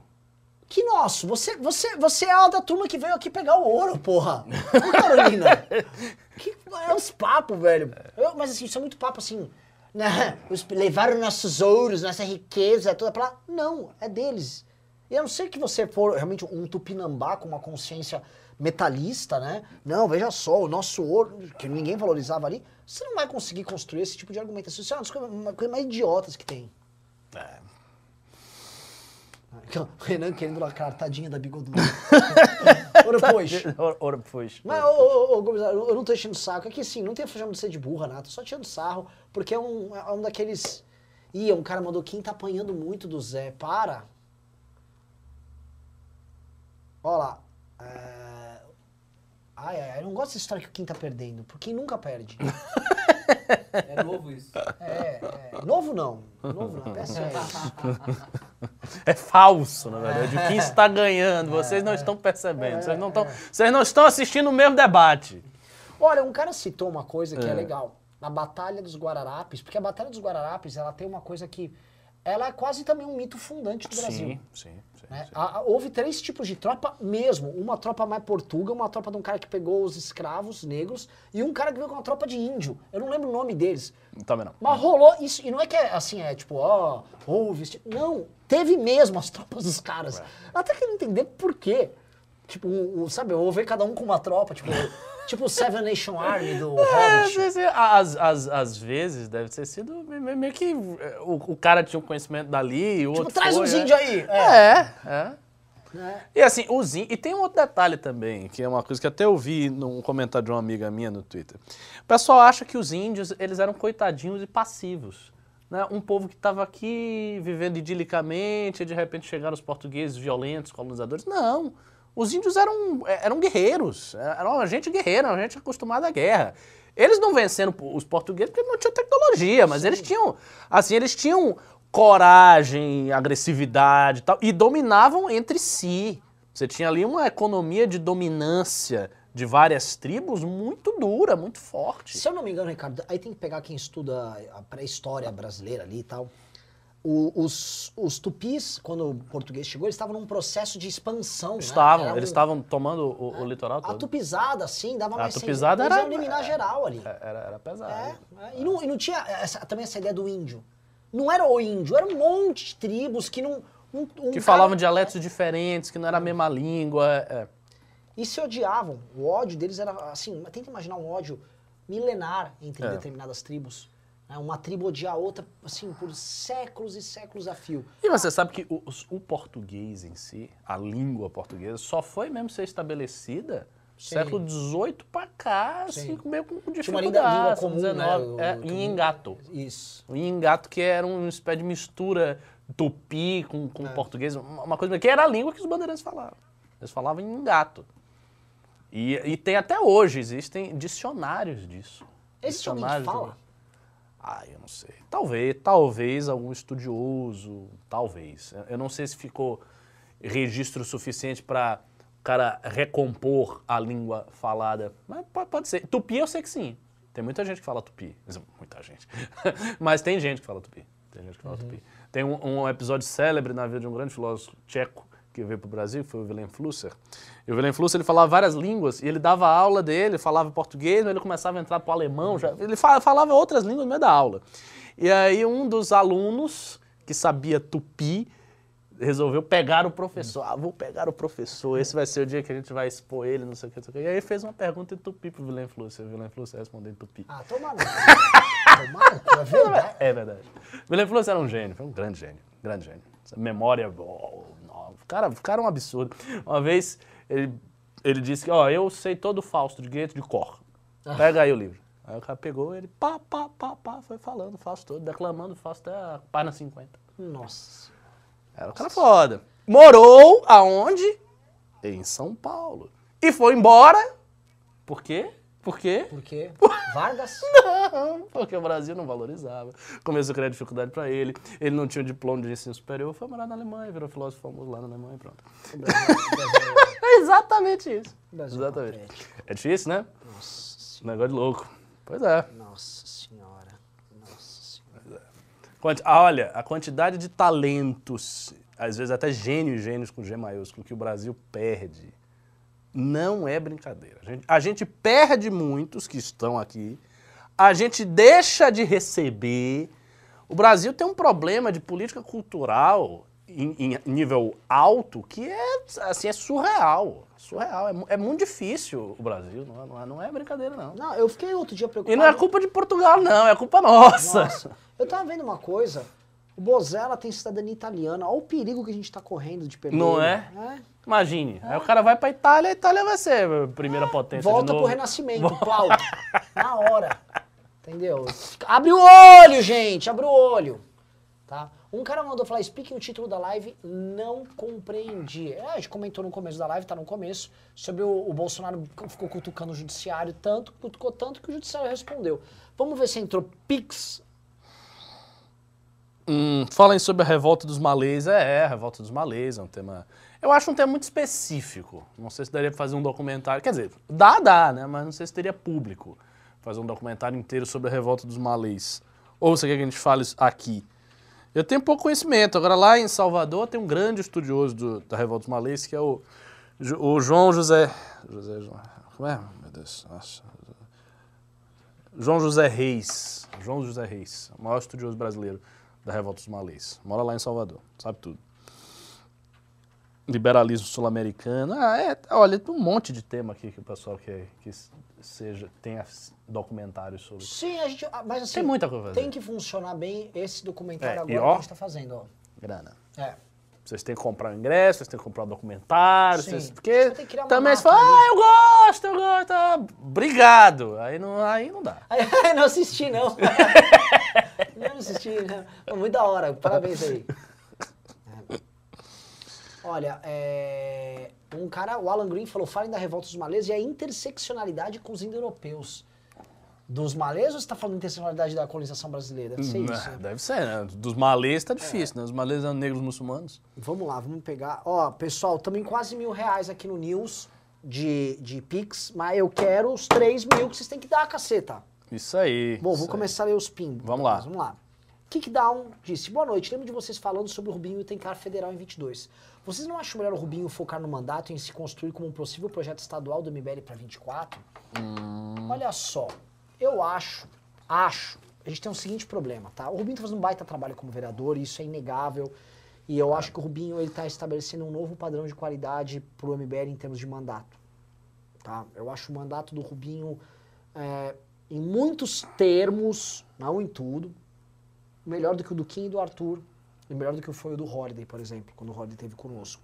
Que nosso? Você, você, você é a da turma que veio aqui pegar o ouro, porra. Ô, Carolina. [LAUGHS] que, é uns papos, velho. Eu- mas assim, isso é muito papo assim. Né? Os, levaram nossos ouros, nossa riqueza toda pra lá. Não, é deles. E a não ser que você for realmente um tupinambá com uma consciência metalista, né? Não, veja só, o nosso ouro, que ninguém valorizava ali, você não vai conseguir construir esse tipo de argumentação. Isso é uma das coisas mais idiotas que tem. É. Aqui, ó, O Renan querendo lacrar, tadinha da bigoduda. Ora, pois. Ora, pois. Mas, ô, ô, ô, Gomes, eu não tô enchendo o saco. É que sim, não tem fazendo de ser de burra, nada. Tô só tirando sarro, porque é um, é um daqueles. Ih, um cara mandou quem tá apanhando muito do Zé. Para. Olha lá. É... Ai, ai, eu não gosto dessa história que o Kim tá perdendo, porque quem nunca perde. [LAUGHS] É novo isso. É, é. Novo não. Novo não, é sério. É falso, na verdade. Quem está ganhando, vocês não estão percebendo. Vocês não estão, vocês não estão assistindo o mesmo debate. Olha, um cara citou uma coisa que é, É. legal. A Batalha dos Guararapes, porque a Batalha dos Guararapes, ela tem uma coisa que... Ela é quase também um mito fundante do Brasil. Sim, sim. Né? A- houve três tipos de tropa mesmo. Uma tropa mais portuga, uma tropa de um cara que pegou os escravos negros e um cara que veio com uma tropa de índio. Eu não lembro o nome deles. Também não. Mas rolou isso. E não é que é assim, é tipo, ó, houve. esse- Não, teve mesmo as tropas dos caras. Até que não entender por quê. Tipo, o, o- sabe, eu vou ver cada um com uma tropa, tipo, tipo o Seven Nation Army do É, Hobbit. às, vezes- às, às, às vezes deve ter sido me- me- meio que é, o, o cara tinha um conhecimento dali, o Tipo, outro traz foi, uns é. índios aí. É. É, é. É. E assim, os índios. E tem um outro detalhe também, que é uma coisa que até eu vi num comentário de uma amiga minha no Twitter. O pessoal acha que os índios, eles eram coitadinhos e passivos. Né? Um povo que estava aqui vivendo idilicamente, e de repente chegaram os portugueses violentos, colonizadores. Não. Os índios eram, eram guerreiros, eram gente guerreira, gente acostumada à guerra. Eles não venceram os portugueses porque não tinham tecnologia, mas eles tinham, assim, eles tinham coragem, agressividade e tal, e dominavam entre si. Você tinha ali uma economia de dominância de várias tribos muito dura, muito forte. Se eu não me engano, Ricardo, aí tem que pegar quem estuda a pré-história brasileira ali e tal. O- os, os tupis, quando o português chegou, eles estavam num processo de expansão. né? Estavam, Era eles um- estavam tomando o, o litoral A todo. tupizada, assim, dava A mais tupizada eles era- eliminar geral ali. É, Era, era pesado. É, é, e, não, e não tinha essa- também essa ideia do índio. Não era o índio, era um monte de tribos que não. um- um Que cara- falavam dialetos diferentes, que não era a mesma língua. é. E se odiavam. O ódio deles era assim. Tenta imaginar um ódio milenar entre É. determinadas tribos. Né? Uma tribo odiar a outra, assim, por séculos e séculos a fio. E você sabe que o, o português em si, a língua portuguesa, só foi mesmo ser estabelecida Sim. Século XVIII pra cá, Sim. assim, meio com dificuldade. Tinha uma língua- comum, né, 19, o- é, o- Inhangato. Isso. O Inhangato que era uma espécie de mistura tupi com, com É. português, uma coisa que era a língua que os bandeirantes falavam. Eles falavam em Inhangato. E, e tem até hoje, existem dicionários disso. Que Dicionários fala? Ah, eu não sei. Talvez, talvez algum estudioso, talvez. Eu- não sei se ficou registro suficiente para o cara recompor a língua falada, mas pode, ser. Tupi eu sei que sim. Tem muita gente que fala tupi. Muita gente. [LAUGHS] mas tem gente que fala tupi. Tem gente que fala tupi. Tem um, um episódio célebre na vida de um grande filósofo tcheco que veio para o Brasil, foi o Wilhelm Flusser. E o Wilhelm Flusser ele falava várias línguas e ele dava aula dele, falava português, mas ele começava a entrar para o alemão, já, ele fa- falava outras línguas no meio da aula. E aí um dos alunos que sabia tupi resolveu pegar o professor. Ah, vou pegar o professor, esse vai ser o dia que a gente vai expor ele, não sei o que, não sei o que. E aí fez uma pergunta em tupi pro Wilhelm Flusser. O Wilhelm Flusser respondeu em tupi. Ah, toma no cu, é verdade. É verdade. Wilhelm Flusser era um gênio, foi um grande gênio, grande gênio. Essa memória, oh, cara, o cara é um absurdo. Uma vez ele, ele disse que, ó, eu sei todo o Fausto de Goethe de cor. Pega aí o livro. Aí o cara pegou, ele pá, pá, pá, pá, foi falando o Fausto todo, declamando o Fausto até a página 50. Nossa. Era um cara foda. Morou aonde? Em São Paulo. E foi embora. Por quê? Por quê? Por quê? [LAUGHS] Vargas? Não, porque o Brasil não valorizava. Começou a criar dificuldade pra ele. Ele não tinha o diploma de ensino superior, foi morar na Alemanha, virou filósofo famoso lá na Alemanha e pronto. O Brasil, [LAUGHS] o Brasil- É exatamente isso. Exatamente. É difícil, né? Nossa Negócio de louco. Pois é. Nossa senhora. Nossa senhora. Quanti- ah, Olha, a quantidade de talentos, às vezes até gênios, gênios com G maiúsculo, que o Brasil perde, não é brincadeira. A gente, a gente perde muitos que estão aqui, a gente deixa de receber. O Brasil tem um problema de política cultural em, em nível alto que é, assim, é surreal. Surreal. É, é muito difícil o Brasil, não é, não é- não é brincadeira, não. Não, eu fiquei outro dia preocupado. E não é culpa de Portugal, não, é culpa nossa. Nossa, eu tava vendo uma coisa. O Bozella tem cidadania italiana. Olha o perigo que a gente tá correndo de perder. Não ele. é? Imagine. Aí o cara vai pra Itália, a Itália vai ser a primeira potência de Volta pro renascimento, plau. [LAUGHS] Na hora. Entendeu? Abre o olho, gente. Abre o olho. Tá? Um cara mandou falar, explique o título da live, não compreendi. É, a gente comentou no começo da live, tá no começo, sobre o, o Bolsonaro ficou cutucando o judiciário tanto, cutucou tanto que o judiciário respondeu. Vamos ver se entrou Pix. Hum, falem sobre a revolta dos malês. É, é, a revolta dos malês é um tema... Eu acho um tema muito específico. Não sei se daria pra fazer um documentário. Quer dizer, dá, dá, né? Mas não sei se teria público fazer um documentário inteiro sobre a revolta dos malês. Ou você quer que a gente fale aqui? Eu tenho pouco conhecimento. Agora, lá em Salvador, tem um grande estudioso do- da revolta dos malês, que é o, o João José... José... João- Como é? Meu Deus. Nossa. João José Reis. João José Reis, o maior estudioso brasileiro da revolta dos malês. Mora lá em Salvador, sabe tudo. Liberalismo sul-americano. Ah, é, olha, tem um monte de tema aqui que o pessoal quer que seja, tenha documentários sobre. Sim, a gente. ah, Mas assim, Tem muita coisa tem que funcionar bem esse documentário É, e agora ó- que a gente tá fazendo, ó. Grana. É. Vocês têm que comprar o ingresso, vocês têm que comprar o documentário, Sim. vocês, Você porque tem que criar uma também você fala, ah, eu gosto, eu gosto, ah, obrigado. Aí não, aí não dá. Aí, [LAUGHS] não assisti, não. [LAUGHS] não assisti, não. Pô, Muito da hora, parabéns aí. É. Olha, é, um cara, o Alan Green falou, falem da revolta dos malês e a interseccionalidade com os indo-europeus. Dos malês ou você tá falando interseccionalidade da colonização brasileira? Deve ser Hum, isso. é, né? Deve ser, né? Dos malês tá difícil, né? Os malês são negros muçulmanos. Vamos lá, vamos pegar. Ó, pessoal, estamos em quase mil reais aqui no News de, de Pix, mas eu quero os 3 mil que vocês têm que dar, caceta. Isso aí. Bom, isso vou aí. começar a ler os pimbos. Vamos lá. Vamos lá. Kickdown disse, boa noite, lembro de vocês falando sobre o Rubinho e tentar federal em 22. Vocês não acham melhor o Rubinho focar no mandato e em se construir como um possível projeto estadual do MBL para 24? Hum. Olha só, eu acho, acho, a gente tem o seguinte problema, tá? O Rubinho tá fazendo um baita trabalho como vereador, isso é inegável. E eu acho que o Rubinho ele tá estabelecendo um novo padrão de qualidade pro MBL em termos de mandato. Tá? Eu acho o mandato do Rubinho, é, em muitos termos, não em tudo, melhor do que o do Kim e do Arthur, e melhor do que foi o do Holiday, por exemplo, quando o Holiday esteve conosco.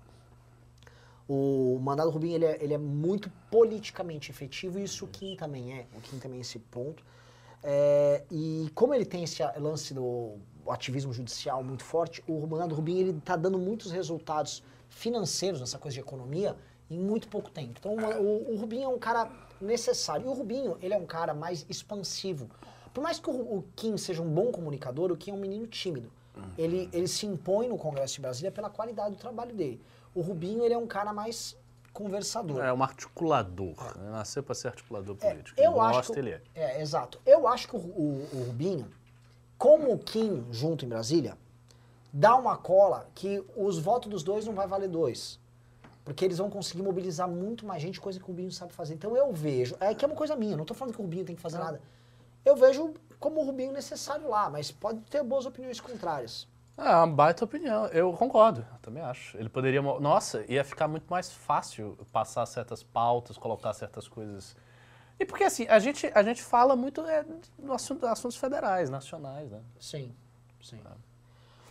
O mandado Rubinho ele é, ele é muito politicamente efetivo e isso o Kim também é. O Kim também é esse ponto. É, e como ele tem esse lance do ativismo judicial muito forte, o mandado Rubinho ele está dando muitos resultados financeiros nessa coisa de economia em muito pouco tempo. Então o, o Rubinho é um cara necessário. E o Rubinho ele é um cara mais expansivo. Por mais que o, o Kim seja um bom comunicador, o Kim é um menino tímido. Ele, ele se impõe no Congresso de Brasília pela qualidade do trabalho dele. O Rubinho, ele é um cara mais conversador. É um articulador. né? Nasceu para ser articulador É, político. eu ele acho gosta, que, ele é. É, exato. Eu acho que o, o- o Rubinho, como o Kim junto em Brasília, dá uma cola que os votos dos dois não vai valer dois. Porque eles vão conseguir mobilizar muito mais gente, coisa que o Rubinho sabe fazer. Então eu vejo, é que é uma coisa minha, não tô falando que o Rubinho tem que fazer nada. Eu vejo como o Rubinho necessário lá, mas pode ter boas opiniões contrárias. É uma baita opinião. Eu concordo, eu também acho. Ele poderia. Nossa, ia ficar muito mais fácil passar certas pautas, colocar certas coisas. E porque assim, a gente, a gente fala muito é, do assunto, assuntos federais, nacionais, né? Sim, sim.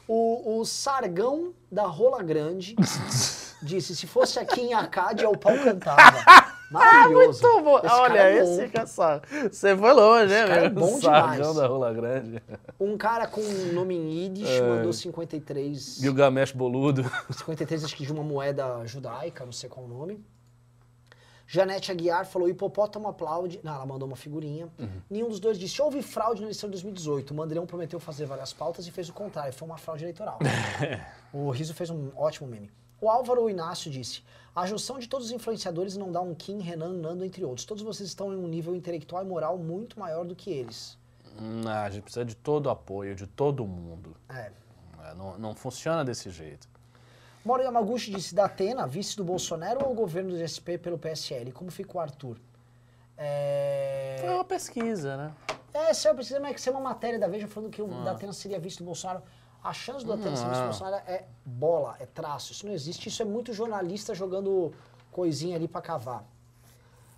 O, o Sargão da Rola Grande [LAUGHS] disse, se fosse aqui em Acádia, o pau cantava. [LAUGHS] Maravilhoso. Ah, Muito bom. Esse Olha, é esse é só. Você foi longe, hein, cara é bom demais. da Rola Grande. Um cara com um nome em Yiddish mandou 53. Gilgamesh Boludo. 53, acho que de uma moeda judaica, não sei qual o nome. Janete Aguiar falou: hipopótamo aplaude. Não, ela mandou uma figurinha. Nenhum dos dois disse: houve fraude na eleição de 2018. O Mandelão prometeu fazer várias pautas e fez o contrário. Foi uma fraude eleitoral. [LAUGHS] o Riso fez um ótimo meme. O Álvaro Inácio disse: a junção de todos os influenciadores não dá um Kim, Renan, Nando, entre outros. Todos vocês estão em um nível intelectual e moral muito maior do que eles. Hum, a gente precisa de todo o apoio, de todo mundo. É. É, Não, não funciona desse jeito. Mauro Yamaguchi disse da Atena, vice do Bolsonaro ou o governo do SP pelo PSL? Como fica o Arthur? É, Foi uma pesquisa, né? é se eu preciso, mas que ser uma matéria da Veja falando que o da Atena seria vice do Bolsonaro. A chance do Atena ser. Bolsonaro é bola, é traço. Isso não existe. Isso é muito jornalista jogando coisinha ali pra cavar.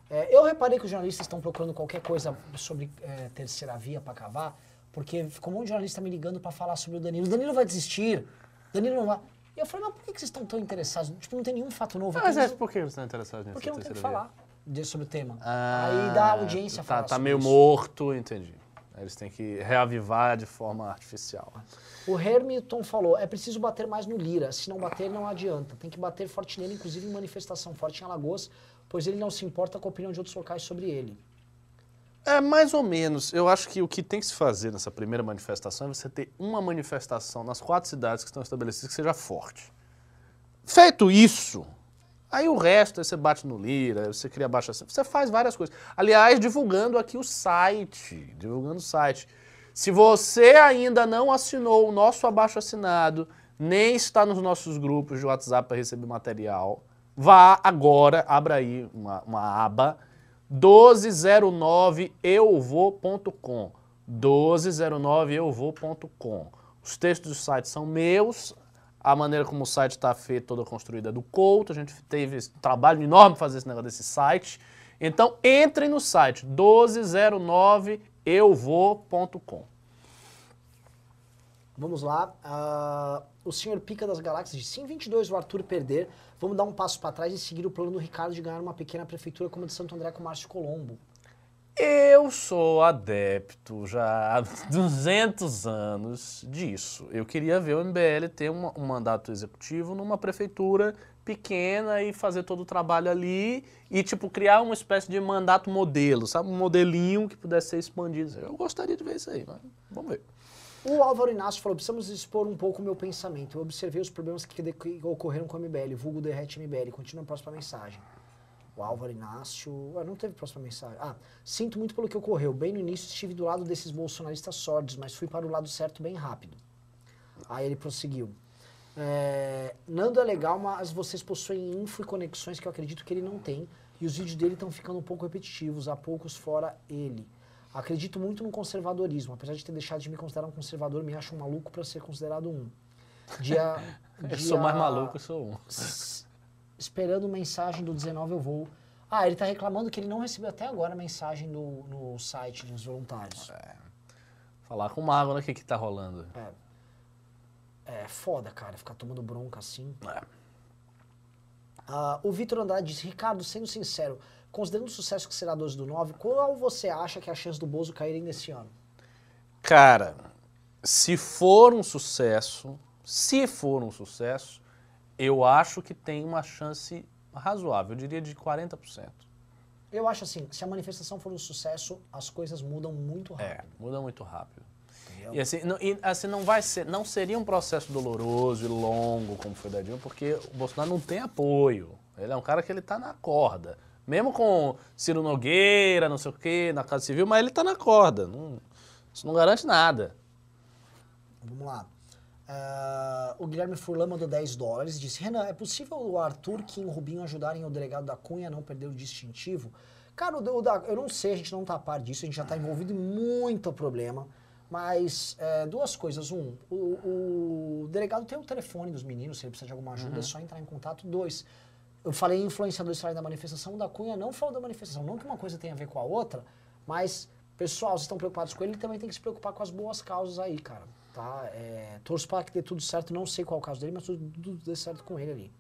É, eu reparei que os jornalistas estão procurando qualquer coisa sobre é, terceira via pra cavar, porque ficou um monte de jornalista me ligando pra falar sobre o Danilo. O Danilo vai desistir. Danilo não vai. E eu falei, mas por que vocês estão tão interessados? Tipo, não tem nenhum fato novo. Mas aqui. é por que você está interessado nisso? Porque não tem o que falar de- sobre o tema. Ah, Aí dá audiência tá, falar tá sobre meio isso. morto, entendi. Eles têm que reavivar de forma artificial. O Hermiton falou, é preciso bater mais no Lira. Se não bater, não adianta. Tem que bater forte nele, inclusive em manifestação forte em Alagoas, pois ele não se importa com a opinião de outros locais sobre ele. É, mais ou menos. Eu acho que o que tem que se fazer nessa primeira manifestação é você ter uma manifestação nas quatro cidades que estão estabelecidas que seja forte. Feito isso, aí o resto, aí você bate no Lira, você cria baixa... Você faz várias coisas. Aliás, divulgando aqui o site, divulgando o site. Se você ainda não assinou o nosso abaixo assinado, nem está nos nossos grupos de WhatsApp para receber material, vá agora, abra aí uma, uma aba 1209euvou.com 1209euvou.com Os textos do site são meus, a maneira como o site está feito, toda construída é do Couto, a gente teve trabalho enorme fazer esse negócio desse site. Então, entrem no site 1209euvou.com Vamos lá. ah, o senhor Pica das Galáxias disse, se em 22 o Arthur perder, vamos dar um passo para trás e seguir o plano do Ricardo de ganhar uma pequena prefeitura como a de Santo André com Márcio Colombo. Eu sou adepto já há [LAUGHS] 200 anos disso. Eu queria ver o MBL ter uma- um mandato executivo numa prefeitura pequena e fazer todo o trabalho ali e, tipo, criar uma espécie de mandato modelo, sabe? Um modelinho que pudesse ser expandido. Eu gostaria de ver isso aí, mas vamos ver. O Álvaro Inácio falou, precisamos expor um pouco o meu pensamento. Eu observei os problemas que, que ocorreram com a MBL, vulgo derrete MBL. Continua a próxima mensagem. O Álvaro Inácio... Ah, não teve próxima mensagem. Ah, sinto muito pelo que ocorreu. Bem no início estive do lado desses bolsonaristas sórdidos, mas fui para o lado certo bem rápido. Aí ele prosseguiu. É, Nando é legal, mas vocês possuem info e conexões que eu acredito que ele não tem. E os vídeos dele estão ficando um pouco repetitivos, há poucos fora ele. Acredito muito no conservadorismo. Apesar de ter deixado de me considerar um conservador, me acho um maluco para ser considerado um. Dia, [LAUGHS] Eu dia- sou mais maluco, eu sou um. Esperando mensagem do 19 eu vou. Ah, ele tá reclamando que ele não recebeu até agora a mensagem no, no site dos voluntários. Falar com o mago, né? O que que tá rolando? É foda, cara, ficar tomando bronca assim. É. Ah, o Vitor Andrade disse, Ricardo, sendo sincero, considerando o sucesso que será 12 do 9, qual você acha que é a chance do Bozo cair ainda esse ano? Cara, se for um sucesso, se for um sucesso, eu acho que tem uma chance razoável, eu diria de 40%. Eu acho assim, se a manifestação for um sucesso, as coisas mudam muito É, rápido. muda muito rápido. entendeu? E assim, não, e, assim, não vai ser, não seria um processo doloroso e longo como foi da Dilma, porque o Bolsonaro não tem apoio. Ele é um cara que ele tá na corda. Mesmo com Ciro Nogueira, não sei o quê, na Casa Civil, mas ele tá na corda. Não- isso não garante nada. Vamos lá. Ah, o Guilherme Furlan mandou 10 dólares. Disse: Renan, é possível o Arthur, Kim e o Rubinho ajudarem o delegado da Cunha a não perder o distintivo? Cara, o, o da- eu não sei, a gente não tá a par disso, a gente já tá envolvido em muito problema. Mas é, duas coisas. Um, o, o delegado tem o telefone dos meninos, se ele precisa de alguma ajuda, é só entrar em contato. Dois, eu falei em influenciadores da manifestação, o da Cunha não falou da manifestação. Não que uma coisa tenha a ver com a outra, mas, pessoal, vocês estão preocupados com ele, ele também tem que se preocupar com as boas causas aí, cara. Tá? É, torço para que dê tudo certo, não sei qual é o caso dele, mas tudo, tudo dê certo com ele ali.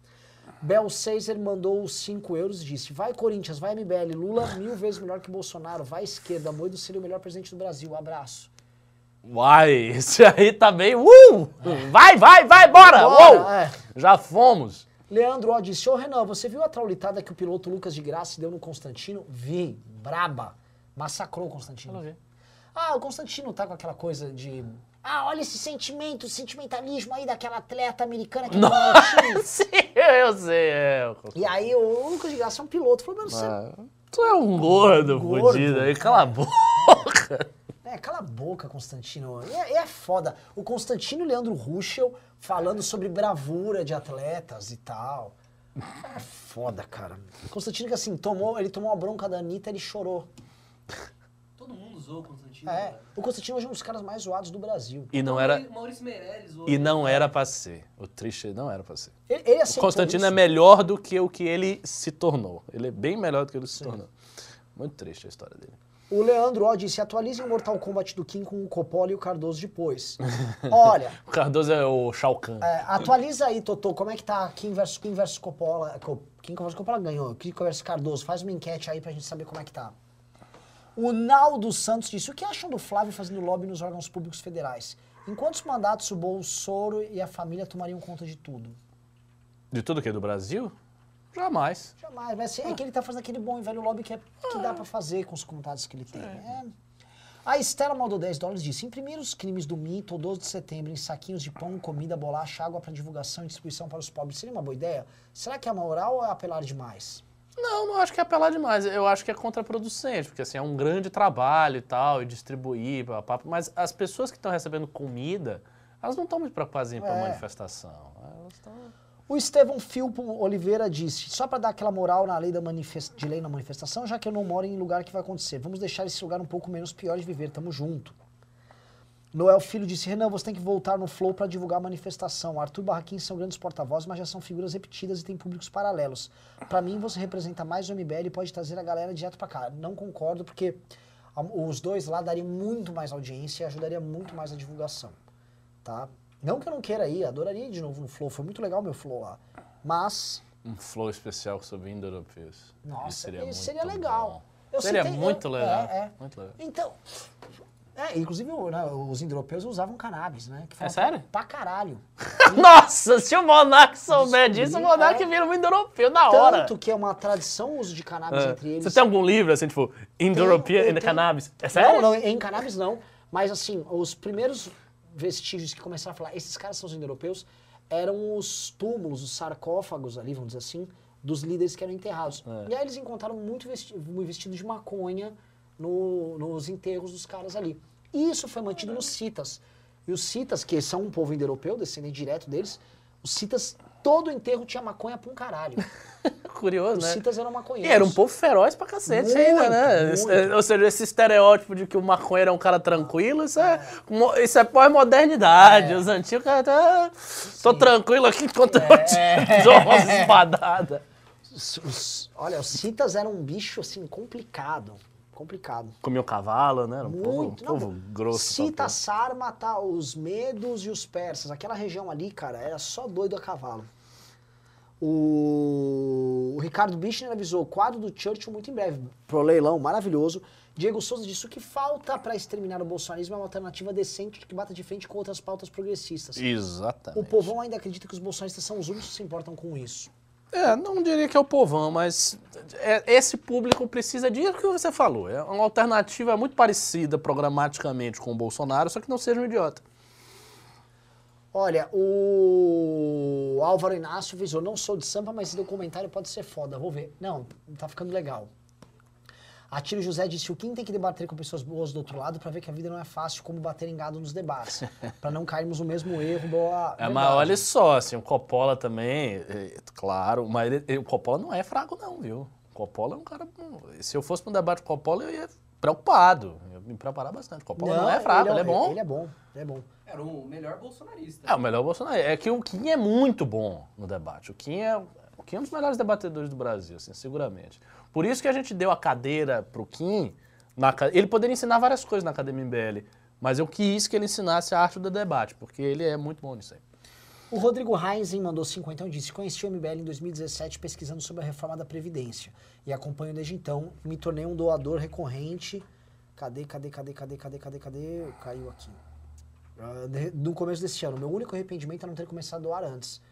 Bel Caesar mandou 5 euros e disse: Vai Corinthians, vai MBL, Lula [LAUGHS] mil vezes melhor que Bolsonaro, vai esquerda, Moido seria o melhor presidente do Brasil, abraço. Uai, esse aí tá bem. Uh! Vai, vai, vai, bora! Bora, Uou! é. Já fomos. Leandro Ó disse: Ô Renan, você viu a traulitada que o piloto Lucas de Graça deu no Constantino? Vi, braba. Massacrou o Constantino. Ah, o Constantino tá com aquela coisa de. Ah, olha esse sentimento, sentimentalismo aí daquela atleta americana que [LAUGHS] ganhou o time. [LAUGHS] Sim, eu sei. É. E aí o Lucas de Graça é um piloto. Falou, mano, você. Ah, tu é um gordo, Gordo, fudido aí, cala a boca. É, cala a boca, Constantino. E é, é foda. O Constantino e Leandro Ruschel falando sobre bravura de atletas e tal. É foda, cara. O Constantino que assim, tomou, ele tomou a bronca da Anitta ele chorou. Usou o Constantino. É, cara. o Constantino hoje é um dos caras mais zoados do Brasil. E não era, Maurício Meirelles usou. e não era pra ser. O triste não era pra ser. Ele, ele O Constantino isso. é melhor do que o que ele se tornou. Ele é bem melhor do que ele se tornou. Muito triste a história dele. O Leandro ó disse, atualize o Mortal Kombat do Kim com o Coppola e o Cardoso depois. [LAUGHS] Olha, O Cardoso é o Shao Kahn. é, atualiza aí, Totô, como é que tá Kim versus, Kim versus Coppola. Co- Kim versus Coppola ganhou, Kim versus Cardoso. Faz uma enquete aí pra gente saber como é que tá. O Naldo Santos disse, o que acham do Flávio fazendo lobby nos órgãos públicos federais? Em quantos mandatos o Bolsoro e a família tomariam conta de tudo? De tudo que é do Brasil? Jamais. Jamais, vai ser, é que ele tá fazendo aquele bom e velho lobby que, é, que dá pra fazer com os contatos que ele tem. É. A Estela mandou 10 dólares e disse: imprimir os crimes do mito ou 12 de setembro em saquinhos de pão, comida, bolacha, água para divulgação e distribuição para os pobres seria uma boa ideia? Será que é moral ou é apelar demais? Não, não acho que é apelar demais. Eu acho que é contraproducente, porque assim, é um grande trabalho e tal, e distribuir, papá, mas as pessoas que estão recebendo comida, elas não estão muito preocupadas em ir É. manifestação. Elas estão... O Estevão Filpo Oliveira disse: só para dar aquela moral na lei da de lei na manifestação, já que eu não moro em lugar que vai acontecer. Vamos deixar esse lugar um pouco menos pior de viver, tamo junto. Noel Filho disse: Renan, você tem que voltar no Flow para divulgar a manifestação. Arthur Barraquins são grandes porta-vozes, mas já são figuras repetidas e tem públicos paralelos. Para mim, você representa mais o MBL e pode trazer a galera direto para cá. Não concordo, porque os dois lá dariam muito mais audiência e ajudaria muito mais a divulgação. Tá? Não que eu não queira ir, adoraria ir de novo no Flow, foi muito legal meu Flow lá. Mas, Um flow especial sobre indo-europeus. nossa, Isso seria, seria legal. bom. Eu seria citei- muito eu- legal. é, é. Muito legal. Então, é, inclusive né, os indo-europeus usavam cannabis, né? É sério? Pra caralho. [LAUGHS] Nossa, se o Monark souber Descobri, disso, o Monark é. vira um indo-europeu na hora. Tanto que é uma tradição o uso de cannabis É. entre eles. Você tem algum livro assim, tipo, the tenho. Cannabis? É sério? Não, não, em cannabis não. Mas assim, os primeiros vestígios que começaram a falar, esses caras são os indo-europeus, eram os túmulos, os sarcófagos ali, vamos dizer assim, dos líderes que eram enterrados. É. E aí eles encontraram muito vesti muito vestido de maconha no- nos enterros dos caras ali. E isso foi mantido nos citas. E os citas, que são um povo indo-europeu, descendente direto deles, os citas, todo enterro tinha maconha pra um caralho. [LAUGHS] Curioso, Os né? citas eram E maconheiros. era um povo feroz pra cacete Muito, ainda, né? muito. Ou seja, esse estereótipo de que o maconheiro é um cara tranquilo, isso é, mo- isso é pós-modernidade. Os antigos, cara, tá, tô tranquilo aqui enquanto eu te dou umas espadadas. Os- os- olha, os citas eram um bicho assim complicado. Complicado. Comia o cavalo, né? Era um povo, Muito. um povo grosso. Cita, Sarma, tá, os medos e os persas. Aquela região ali, cara, era só doido a cavalo. O, o Ricardo Bichner avisou o quadro do Churchill muito em breve. Pro leilão, maravilhoso. Diego Souza disse o que falta para exterminar o bolsonarismo é uma alternativa decente que bata de frente com outras pautas progressistas. Exatamente. O povão ainda acredita que os bolsonaristas são os únicos que se importam com isso. É, não diria que é o povão, mas é- esse público precisa de o que você falou. É uma alternativa muito parecida programaticamente com o Bolsonaro, só que não seja um idiota. Olha, o Álvaro Inácio avisou, não sou de Sampa, mas esse documentário pode ser foda, vou ver. Não, tá ficando legal. Atiro José disse, o Kim tem que debater com pessoas boas do outro lado pra ver que a vida não é fácil como bater em gado nos debates. [LAUGHS] pra não cairmos no mesmo erro, boa É, mas olha só, assim, o Coppola também, é, claro, mas ele- ele- o Coppola não é fraco não, viu? O Coppola é um cara. Se eu fosse para um debate com o Coppola, eu ia preocupado. Eu ia me preparar bastante. O Coppola não, é fraco, ele é, bom. Ele é bom, ele é bom. Era o melhor bolsonarista. É o melhor Bolsonaro. É que o Kim é muito bom no debate. O Kim é, Kim é um dos melhores debatedores do Brasil, assim, seguramente. Por isso que a gente deu a cadeira pro Kim. Na, ele poderia ensinar várias coisas na Academia MBL, mas eu quis que ele ensinasse a arte do debate, porque ele é muito bom nisso aí. O Rodrigo Heinzen mandou 50 e disse: Conheci o MBL em 2017 pesquisando sobre a reforma da Previdência. E acompanho desde então. Me tornei um doador recorrente. Cadê, cadê, cadê, cadê, cadê, cadê, cadê? Caiu aqui. Ah, no começo desse ano. Meu único arrependimento é não ter começado a doar antes.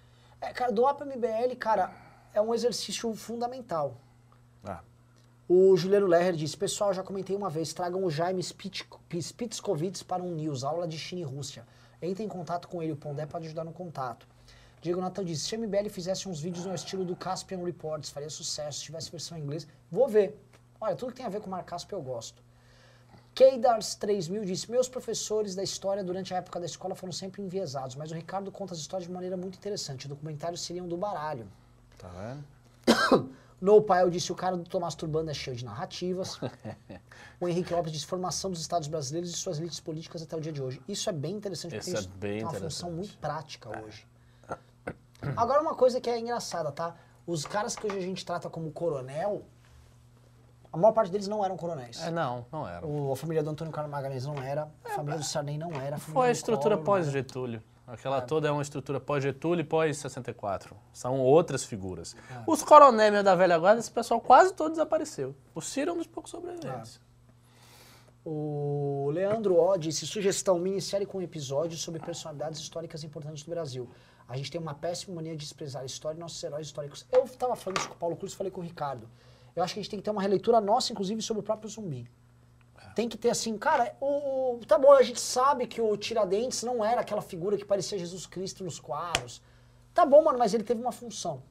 É, cara, doar pra MBL, cara, é um exercício fundamental. Ah, O Juliano Lerrer disse: Pessoal, já comentei uma vez, tragam o Jaime Spitzkovitz para um news, aula de China e Rússia. Entre em contato com ele, o Pondé pode ajudar no contato. Diego Natal disse: Se a MBL fizesse uns vídeos no estilo do Caspian Reports, faria sucesso. Se tivesse versão em inglês, vou ver. Olha, tudo que tem a ver com o Mar Caspio eu gosto. Keidars 3000 disse: Meus professores da história durante a época da escola foram sempre enviesados, mas o Ricardo conta as histórias de maneira muito interessante. O documentário seria um do baralho. Tá vendo? [COUGHS] No Pile disse o cara do Tomás Turbano é cheio de narrativas. [LAUGHS] o Henrique Lopes disse formação dos estados brasileiros e suas elites políticas até o dia de hoje. Isso é bem interessante porque Isso é bem tem uma função muito prática hoje. Agora uma coisa que é engraçada, tá? Os caras que hoje a gente trata como coronel, a maior parte deles não eram coronéis. É, não, não era. O- a família do Antônio Carlos Magalhães não era, a família do Sarney não era. Foi a estrutura pós-Getúlio. Aquela toda é uma estrutura pós-Getúlio e pós-64. São outras figuras. Os coronéis da velha guarda, esse pessoal quase todo desapareceu. O Ciro é um dos poucos sobreviventes. O Leandro O disse, sugestão, minissérie com episódios sobre personalidades históricas importantes do Brasil. A gente tem uma péssima mania de desprezar a história e nossos heróis históricos. Eu estava falando isso com o Paulo Cruz falei com o Ricardo. Eu acho que a gente tem que ter uma releitura nossa, inclusive, sobre o próprio zumbi. Tem que ter assim, cara, o, tá bom, a gente sabe que o Tiradentes não era aquela figura que parecia Jesus Cristo nos quadros. Tá bom, mano, mas ele teve uma função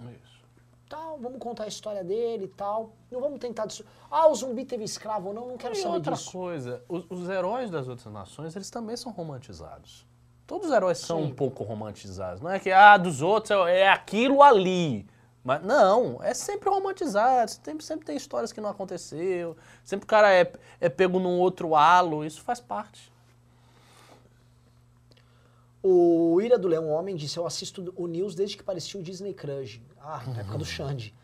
Isso. tal, vamos contar a história dele e tal. Não vamos tentar. dis- Ah, o zumbi teve escravo ou não, não quero E saber outra disso. coisa, os, os heróis das outras nações, eles também são romantizados. Todos os heróis são Sim. um pouco romantizados. Não é que, ah, dos outros é, é aquilo ali. Mas não, é sempre romantizado. Sempre, sempre tem histórias que não aconteceu. Sempre o cara é, é pego num outro halo. Isso faz parte. O Ira do Leão Homem disse: Eu assisto o News desde que parecia o Disney Crush. Ah, na época do Xande.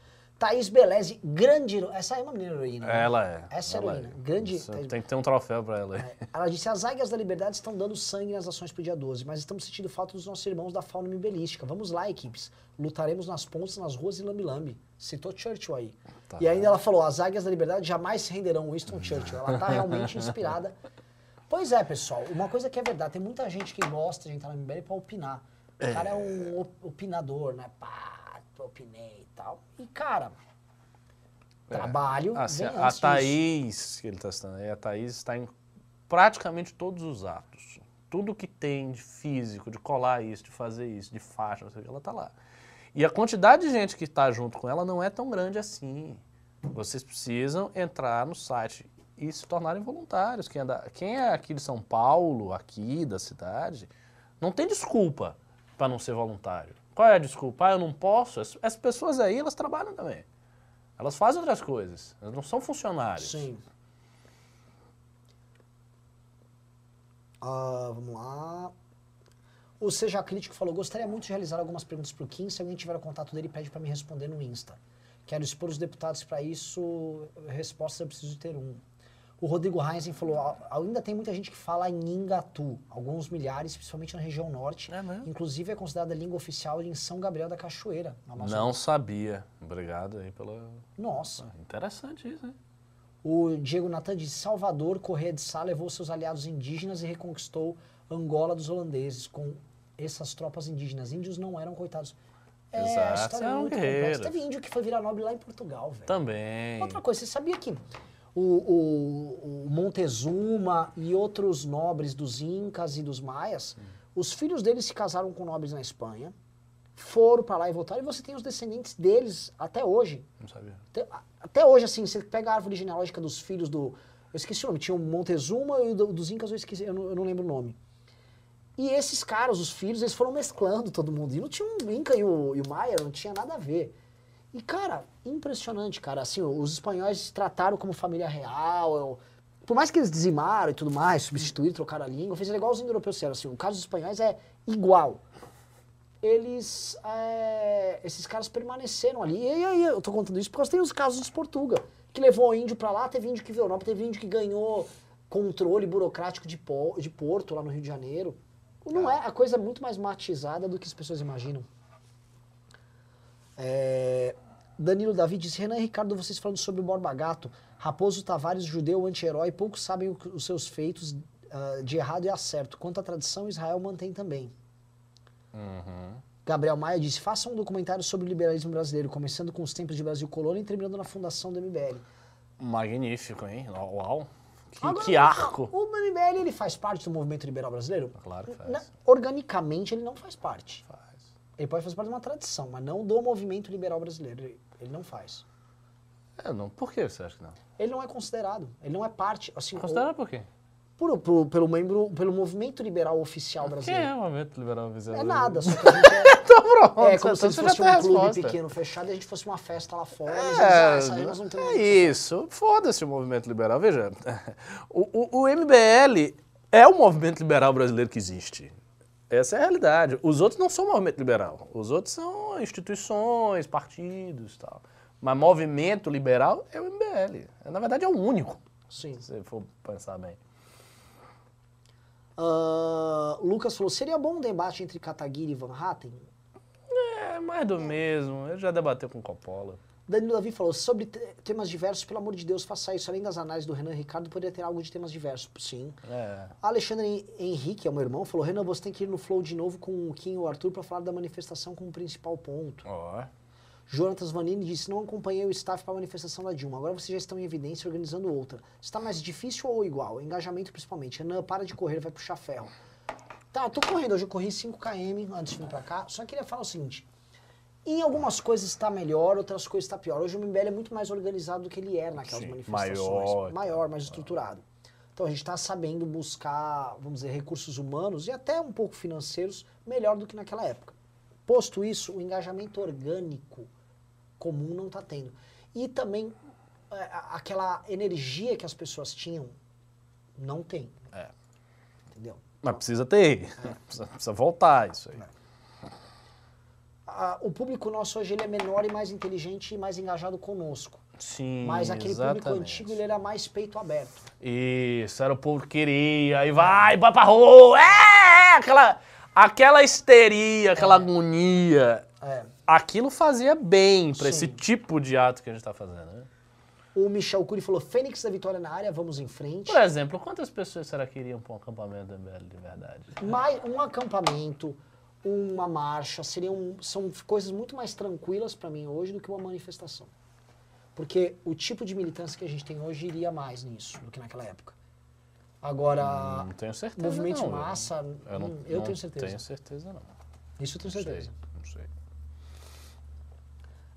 Thaís Beleze, grande Essa é uma menina heroína. né? Ela é. Essa ela heroína. Grande. Isso, tem que ter um troféu pra ela. aí. É, Ela disse: As águias da liberdade estão dando sangue nas ações pro dia 12, mas estamos sentindo falta dos nossos irmãos da fauna mibelística. Vamos lá, equipes. Lutaremos nas pontes, nas ruas e lambi-lambi. Citou Churchill aí. Tá. E ainda ela falou: As águias da liberdade jamais se renderão. Winston [LAUGHS] Churchill. Ela tá realmente inspirada. Pois é, pessoal. Uma coisa que é verdade: tem muita gente que gosta de entrar no MBL pra opinar. O cara é um op- opinador, né? Pá, opinei e tal. E, cara. Trabalho. Assim, a antes disso. Thaís, que ele está citando aí, a Thaís está em praticamente todos os atos. Tudo que tem de físico, de colar isso, de fazer isso, de faixa, não sei o que, ela está lá. E a quantidade de gente que está junto com ela não é tão grande assim. Vocês precisam entrar no site e se tornarem voluntários. Quem é, da- quem é aqui de São Paulo, aqui da cidade, não tem desculpa para não ser voluntário. Qual é a desculpa? Ah, eu não posso? As, as pessoas aí, elas trabalham também. Elas fazem outras coisas. Elas não são funcionários. Sim. Ah, vamos lá. O Seja Crítico falou: gostaria muito de realizar algumas perguntas para o Kim. Se alguém tiver o contato dele, pede para me responder no Insta. Quero expor os deputados para isso. Respostas eu preciso ter um. O Rodrigo Heinzen falou, "A- ainda tem muita gente que fala em Ingatu, alguns milhares, principalmente na região norte. É? Inclusive é considerada língua oficial em São Gabriel da Cachoeira, no Amazonas. Não sabia. Obrigado aí pela. Nossa. Interessante isso, hein? O Diego Natan disse, Salvador, Correia de Sá levou seus aliados indígenas e reconquistou Angola dos holandeses. Com essas tropas indígenas, índios não eram coitados. É, Exato, história é eram muito guerreiros. complexa. Teve índio que foi virar nobre lá em Portugal, velho. Também. Outra coisa, você sabia que o, o- o Montezuma e outros nobres dos Incas e dos Maias, os filhos deles se casaram com nobres na Espanha, foram pra lá e voltaram, e você tem os descendentes deles até hoje. Não sabia. Até, até hoje, assim, você pega a árvore genealógica dos filhos do. Eu esqueci o nome, tinha o Montezuma e o do- dos Incas eu esqueci, eu não, eu não lembro o nome. E esses caras, os filhos, eles foram mesclando todo mundo. E não tinha um Inca e o, e o Maia, não tinha nada a ver. E, cara, impressionante, cara. Assim, os espanhóis trataram como família real. eu- por mais que eles dizimaram e tudo mais, substituíram, trocaram a língua, fizeram igual os europeus fizeram. Assim, o caso dos espanhóis é igual. Eles, é, esses caras permaneceram ali. E aí, eu tô contando isso porque tem os casos dos Portuga, que levou o índio pra lá, teve índio que veio Europa, teve índio que ganhou controle burocrático de, po- de Porto, lá no Rio de Janeiro. Não é, a coisa é muito mais matizada do que as pessoas imaginam. É, Danilo Davi disse, Renan e Ricardo, vocês falando sobre o Borba Gato, Raposo Tavares, judeu, anti-herói, poucos sabem o os seus feitos ah, de errado e acerto. Quanto à tradição, Israel mantém também. Uhum. Gabriel Maia disse, faça um documentário sobre o liberalismo brasileiro, começando com os tempos de Brasil Colônia e terminando na fundação do MBL. Magnífico, hein? Uau. Que, Agora, que arco. O MBL, ele faz parte do movimento liberal brasileiro? Claro que faz. Na- organicamente, ele não faz parte. Faz. Ele pode fazer parte de uma tradição, mas não do movimento liberal brasileiro. Ele, ele não faz. É, não. Por que você acha que não? Ele não é considerado. Ele não é parte, assim, Considera por quê? por, por- pelo membro, pelo movimento liberal oficial Quem é brasileiro. o movimento liberal visível? É nada, só que a gente [LAUGHS] é, Tá pronto. é como se então fosse um clube resposta. pequeno fechado e a gente fosse uma festa lá fora. eles, ah, nós não É, temos é isso. Foda-se o movimento liberal. Veja, [LAUGHS] o, o, o MBL é o movimento liberal brasileiro que existe. Essa é a realidade. Os outros não são movimento liberal. Os outros são instituições, partidos e tal. Mas movimento liberal é o MBL. Na verdade, é o único, Sim. se você for pensar bem. Ah, Lucas falou, seria bom um debate entre Kataguiri e Van Hatten? É mais do mesmo. Ele já debateu com Coppola. Danilo Davi falou, sobre te- temas diversos, pelo amor de Deus, faça isso. Além das análises do Renan Ricardo, poderia ter algo de temas diversos. Sim. É. Alexandre Henrique, é o meu irmão, falou, Renan, você tem que ir no Flow de novo com o Kim e o Arthur para falar da manifestação como principal ponto. Ó. Jonatas Vanini disse, não acompanhei o staff para a manifestação da Dilma. Agora vocês já estão em evidência organizando outra. Está mais difícil ou igual? Engajamento principalmente. Renan, para de correr, vai puxar ferro. Tá, eu tô correndo. Hoje eu corri 5km antes de vir pra cá. Só queria falar o seguinte. Em algumas coisas está melhor, outras coisas está pior. Hoje o MBL é muito mais organizado do que ele era naquelas Sim, manifestações. maior. Maior, mais estruturado. Então a gente está sabendo buscar, vamos dizer, recursos humanos e até um pouco financeiros melhor do que naquela época. Posto isso, o engajamento orgânico comum não está tendo. E também é, aquela energia que as pessoas tinham, não tem. É. Entendeu? Mas precisa ter. Precisa, precisa voltar isso aí. A- o público nosso hoje ele é menor e mais inteligente e mais engajado conosco. Sim, Mas aquele público exatamente. antigo ele era mais peito aberto. Isso, era o povo que queria, aí vai, vai pra rua, é, aquela, aquela histeria, aquela agonia. É. Aquilo fazia bem pra Sim. esse tipo de ato que a gente tá fazendo, né? O Michel Cury falou: Fênix da Vitória na área, vamos em frente. Por exemplo, quantas pessoas será que iriam pra um acampamento MBL de verdade? Mais, um acampamento, uma marcha, seriam, são coisas muito mais tranquilas para mim hoje do que uma manifestação. Porque o tipo de militância que a gente tem hoje iria mais nisso do que naquela época. Agora, Não tenho certeza movimento não, massa, Eu, não, hum, eu não tenho certeza. tenho certeza não. Isso eu tenho Não certeza. sei, não sei.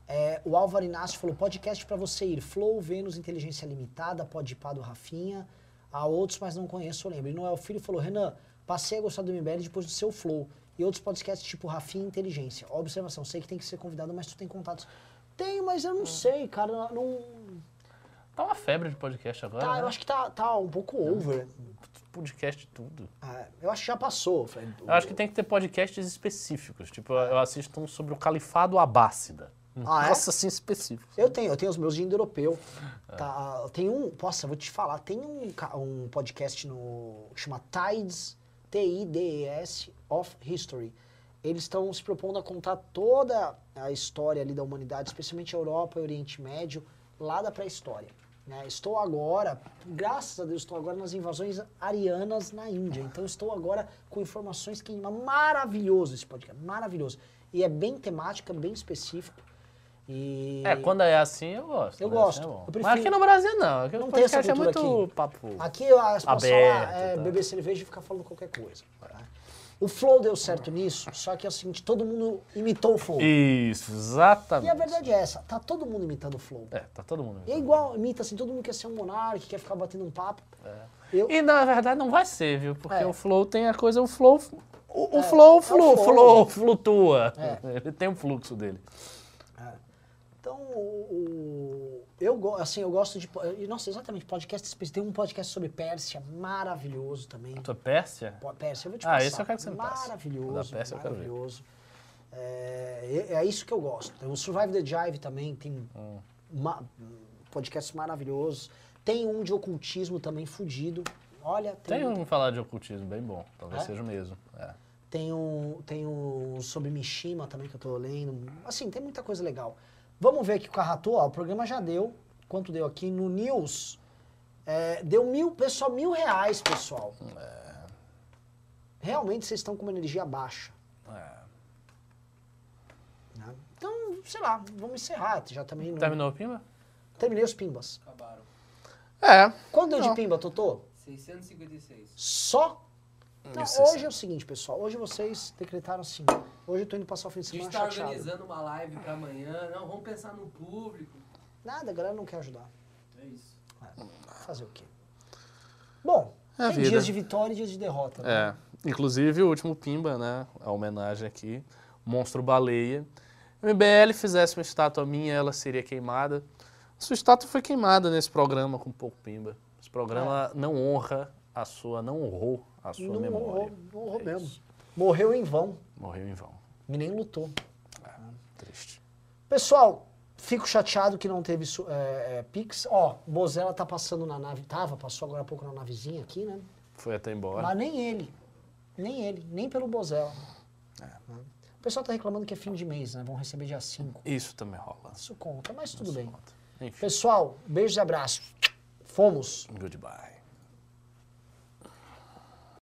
É, o Álvaro Inácio falou, podcast para você ir. Flow, Vênus, Inteligência Limitada, Podpah do Rafinha. Há outros, mas não conheço, eu lembro. E Noel Filho falou, Renan, passei a gostar do MBL depois do seu Flow. E outros podcasts tipo Rafinha Inteligência. Observação, sei que tem que ser convidado, mas tu tem contatos. Tenho, mas eu não sei, cara. Não, Tá uma febre de podcast agora, tá, né? eu acho que tá, tá um pouco over. Podcast tudo. É, eu acho que já passou. Fred. Eu acho que tem que ter podcasts específicos. Tipo, eu assisto um sobre o Califado Abássida. Ah, é? Nossa, assim, específico. Eu tenho, eu tenho os meus de indo-europeu. Tá, tem um, poxa, vou te falar, tem um, um podcast no que chama Tides, T-I-D-E-S, of History. Eles estão se propondo a contar toda a história ali da humanidade, especialmente a Europa e Oriente Médio, lá da pré-história. né? Estou agora, graças a Deus, estou agora nas invasões arianas na Índia. Então estou agora com informações que maravilhoso esse podcast, maravilhoso. E é bem temática, bem específico. E É, quando é assim eu gosto. Eu Quando é assim gosto. é bom. Eu prefiro- Mas aqui no Brasil não. Aqui Não tem essa é muito aqui. papo. Aqui as pessoas é, tá. beber cerveja e ficar falando qualquer coisa. tá? O Flow deu certo nisso, só que é o seguinte, todo mundo imitou o Flow. E, Isso, exatamente. a verdade é essa, tá todo mundo imitando o Flow. É, tá todo mundo. E é igual, imita assim, todo mundo quer ser um monarca, quer ficar batendo um papo. Eu, E na verdade não vai ser, viu? Porque É. o flow tem a coisa, o flow. O, o É, flow, é o flu, flow, flow, gente. flutua. É. [LAUGHS] Ele tem o fluxo dele. então, o, o- eu, assim, eu gosto de, nossa, exatamente, podcast específico. Tem um podcast sobre Pérsia, maravilhoso também. Tua Pérsia? Pô, Pérsia, eu vou te Ah, passar. esse eu quero que você me passe. Maravilhoso, Da Pérsia eu quero ver. maravilhoso. É, é- é isso que eu gosto. Tem o Survive the Jive também, tem Hum. ma- podcasts maravilhosos. Tem um de ocultismo também fudido. Olha, tem, Tem um falar de ocultismo bem bom. Talvez É? seja o mesmo. É. tem um tem um sobre Mishima também que eu tô lendo. Assim, tem muita coisa legal. Vamos ver aqui com a Rato, ó, o programa já deu. Quanto deu aqui no News? É, deu mil, pessoal, mil reais, pessoal. Realmente vocês estão com uma energia baixa. É. né? Então, sei lá, vamos encerrar. Já também não- Terminou o Pimba? terminei os pimbas. Acabaram. É. Quanto deu Não. de pimba, Totô? 656. Só? Não, hoje é o seguinte, pessoal. Hoje vocês decretaram assim. Hoje eu tô indo passar o fim de A gente semana tá chateado. organizando uma live pra amanhã. Não, vamos pensar no público. Nada, a galera não quer ajudar. É isso. Fazer o quê? Bom, É tem vida. dias de vitória e dias de derrota. né? É. Inclusive, o último Pimba, né? A homenagem aqui. Monstro Baleia. O MBL fizesse uma estátua minha, ela seria queimada. Sua estátua foi queimada nesse programa com pouco Pimba. Esse programa não honra a sua, não honrou a sua É. Não memória. honrou, não honrou É mesmo. Isso. Morreu em vão. Morreu em vão. E nem lutou. Triste. Pessoal, fico chateado que não teve é, é, Pix. Ó, o Bozella tá passando na nave. Tava, passou agora há pouco na navezinha aqui, né? Foi até embora. Mas nem ele. Nem ele. Nem pelo Bozella. É. Né? O pessoal tá reclamando que é fim de mês, né? Vão receber dia 5. Isso também rola. Isso conta, mas tudo bem. Enfim. Pessoal, beijos e abraços. Fomos. Goodbye.